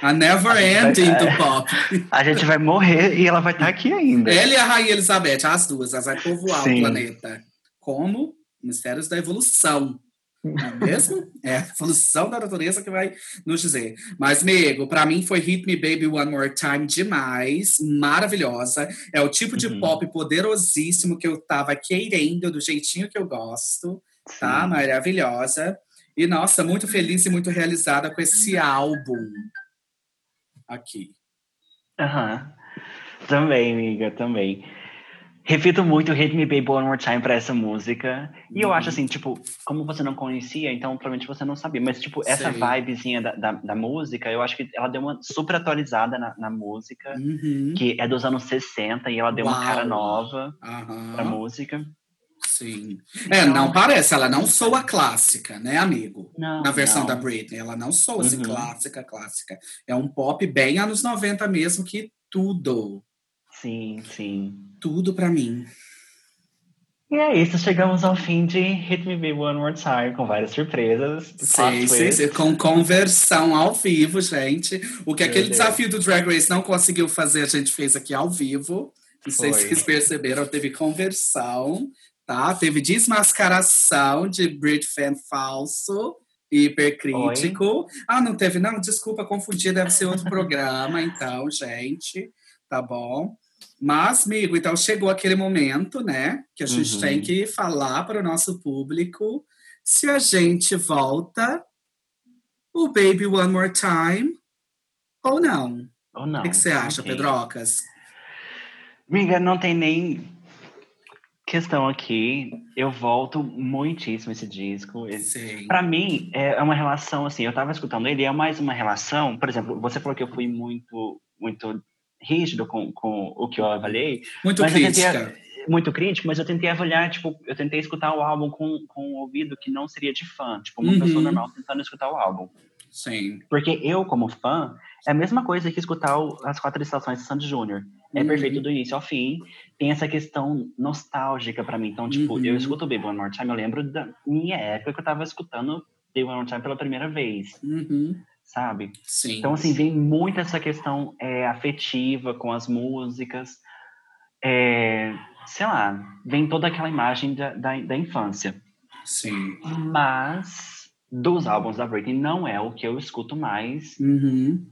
A never ending do pop. A gente vai morrer e ela vai estar aqui ainda. Ela e a Rainha Elizabeth, as duas, elas vão povoar Sim. o planeta. Como? Mistérios da evolução. Não é mesmo? É a evolução da natureza que vai nos dizer. Mas, amigo, pra mim foi Hit Me Baby One More Time demais. Maravilhosa. É o tipo de Uhum. pop poderosíssimo que eu tava querendo, do jeitinho que eu gosto. Tá? Maravilhosa. E, nossa, muito feliz e muito realizada com esse álbum. Aqui. Aham. Também, amiga, também. Refito muito Hit Me Baby One More Time pra essa música. E eu Uhum. acho assim, tipo, como você não conhecia, então provavelmente você não sabia. Mas, tipo, essa Sei. vibezinha da, da, da música, eu acho que ela deu uma super atualizada na, na música, Uhum. que é dos anos 60, e ela deu uma cara Uau. nova Aham. pra música. Sim. É, não parece, ela não soa clássica, né, amigo? Não, Na versão não. da Britney, ela não soa assim, Uhum. clássica, clássica. É um pop bem anos 90 mesmo, que tudo, Sim, sim. tudo pra mim. E é isso, chegamos ao fim de Hit Me Baby One More Time, com várias surpresas. sei, twists. sei, com conversão ao vivo, gente. O que Meu aquele Deus. desafio do Drag Race não conseguiu fazer, a gente fez aqui ao vivo. Não sei se vocês perceberam, teve conversão, tá? Teve desmascaração de Brit fan falso e hipercrítico. Ah, não teve, não? Desculpa, confundi, deve ser outro programa, então, gente. Tá bom? Mas, amigo, então chegou aquele momento, né? Que a gente Uhum. tem que falar para o nosso público se a gente volta o Baby One More Time ou não. Ou não. O que, que você acha, Ok. Pedrocas? Amiga, não tem nem questão aqui. Eu volto muitíssimo esse disco. Sim. Pra mim, é uma relação assim. Eu tava escutando ele, é mais uma relação. Por exemplo, você falou que eu fui muito, muito rígido com, com o que eu avaliei. Muito crítica. Muito crítico, mas eu tentei avaliar, tipo, eu tentei escutar o álbum com, com um ouvido que não seria de fã. Tipo, uma Uhum. pessoa normal tentando escutar o álbum. Sim. Porque eu, como fã, é a mesma coisa que escutar o- as quatro estações de Sandy Júnior. É Uhum. perfeito do início ao fim. Tem essa questão nostálgica pra mim. Então, tipo, Uhum. eu escuto Baby One More Time, eu lembro da minha época que eu tava escutando Baby One More Time pela primeira vez, Uhum. sabe? Sim. Então, assim, vem muito essa questão é, afetiva com as músicas. É, sei lá, vem toda aquela imagem da, da, da infância. Sim. Mas, dos álbuns da Britney, não é o que eu escuto mais. Uhum.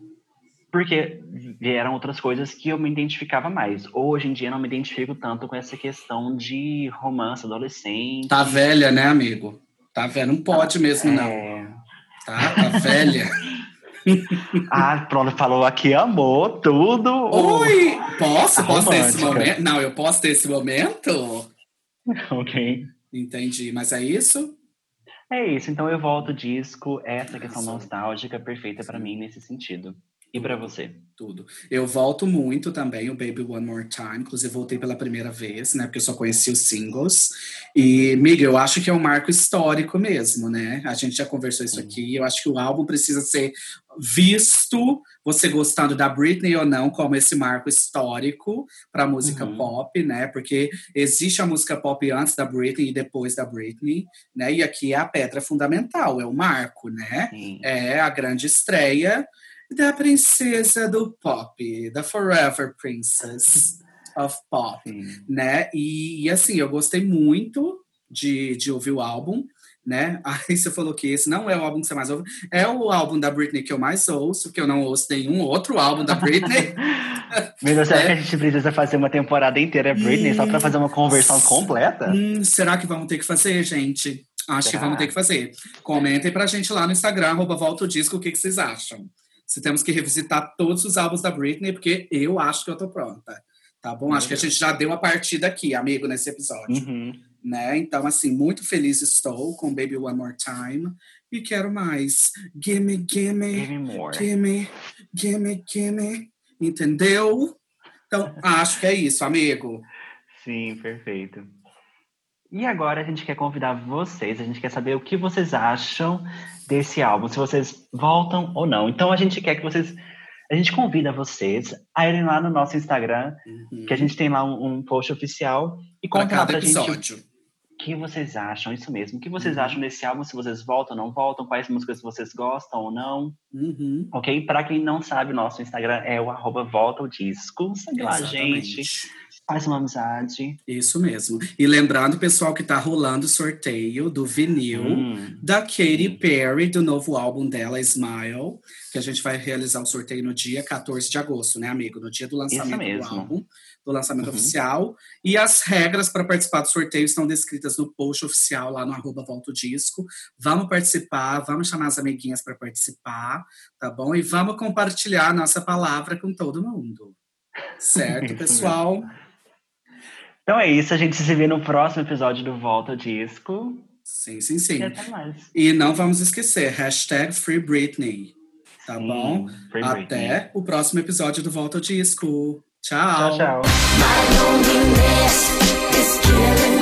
Porque vieram outras coisas que eu me identificava mais. Hoje em dia não me identifico tanto com essa questão de romance adolescente. Tá velha, né, amigo? Tá velha. Não pode mesmo, não. É... Tá, tá velha. Ah, pronto, falou aqui, amor, tudo. Oi! Posso? Posso ter esse momento? Não, eu posso ter esse momento? ok. Entendi. Mas é isso? É isso, então eu volto o disco, essa questão nostálgica perfeita pra mim nesse sentido. E pra você? Tudo. Eu volto muito também o Baby One More Time. Inclusive, voltei pela primeira vez, né? Porque eu só conheci os singles. E, Miga, eu acho que é um marco histórico mesmo, né? A gente já conversou isso aqui. Eu acho que o álbum precisa ser visto, você gostando da Britney ou não, como esse marco histórico para música Uhum. pop, né? Porque existe a música pop antes da Britney e depois da Britney, né? E aqui é a pedra fundamental, é o marco, né? Sim. é a grande estreia da princesa do pop, da Forever Princess of Pop, né? E, e, assim, eu gostei muito de, de ouvir o álbum, né? Aí você falou que esse não é o álbum que você mais ouve, é o álbum da Britney que eu mais ouço, porque eu não ouço nenhum outro álbum da Britney. Mas será É. que a gente precisa fazer uma temporada inteira Britney só pra fazer uma conversão Hum. completa? Hum, será que vamos ter que fazer, gente? Acho que Será? vamos ter que fazer. Comentem pra gente lá no Instagram, arroba volta o disco, o que, que vocês acham. Se temos que revisitar todos os álbuns da Britney, porque eu acho que eu tô pronta. Tá bom? Acho que a gente já deu a partida aqui, amigo, nesse episódio. Uhum. Né? Então, assim, muito feliz estou com Baby One More Time. E quero mais. Gimme, gimme. Gimme, gimme, gimme. Entendeu? Então, acho que é isso, amigo. Sim, perfeito. E agora a gente quer convidar vocês, a gente quer saber o que vocês acham desse álbum, se vocês voltam ou não. Então a gente quer que vocês. A gente convida vocês a irem lá no nosso Instagram, Uhum. que a gente tem lá um, um post oficial, e Pra contar lá cada pra gente o que vocês acham, isso mesmo. O que vocês Uhum. acham desse álbum, se vocês voltam ou não voltam, quais músicas vocês gostam ou não. Uhum. Ok? Para quem não sabe, o nosso Instagram é o arroba volta o disco. Segue lá, gente. Faz uma amizade. Isso mesmo. E lembrando, pessoal, que tá rolando o sorteio do vinil Hum. da Katy Perry, do novo álbum dela, Smile, que a gente vai realizar o sorteio no dia 14 de agosto, né, amigo? No dia do lançamento do álbum, do lançamento Uhum. oficial. E as regras para participar do sorteio estão descritas no post oficial lá no arroba Volta o Disco. Vamos participar, vamos chamar as amiguinhas para participar, tá bom? E vamos compartilhar a nossa palavra com todo mundo. Certo, pessoal? Então é isso, a gente se vê no próximo episódio do Volta ao Disco. Sim, sim, E sim. até mais. E não vamos esquecer, hashtag Free Britney. Tá Sim, bom? Free Britney. Até o próximo episódio do Volta ao Disco. Tchau. Tchau, tchau.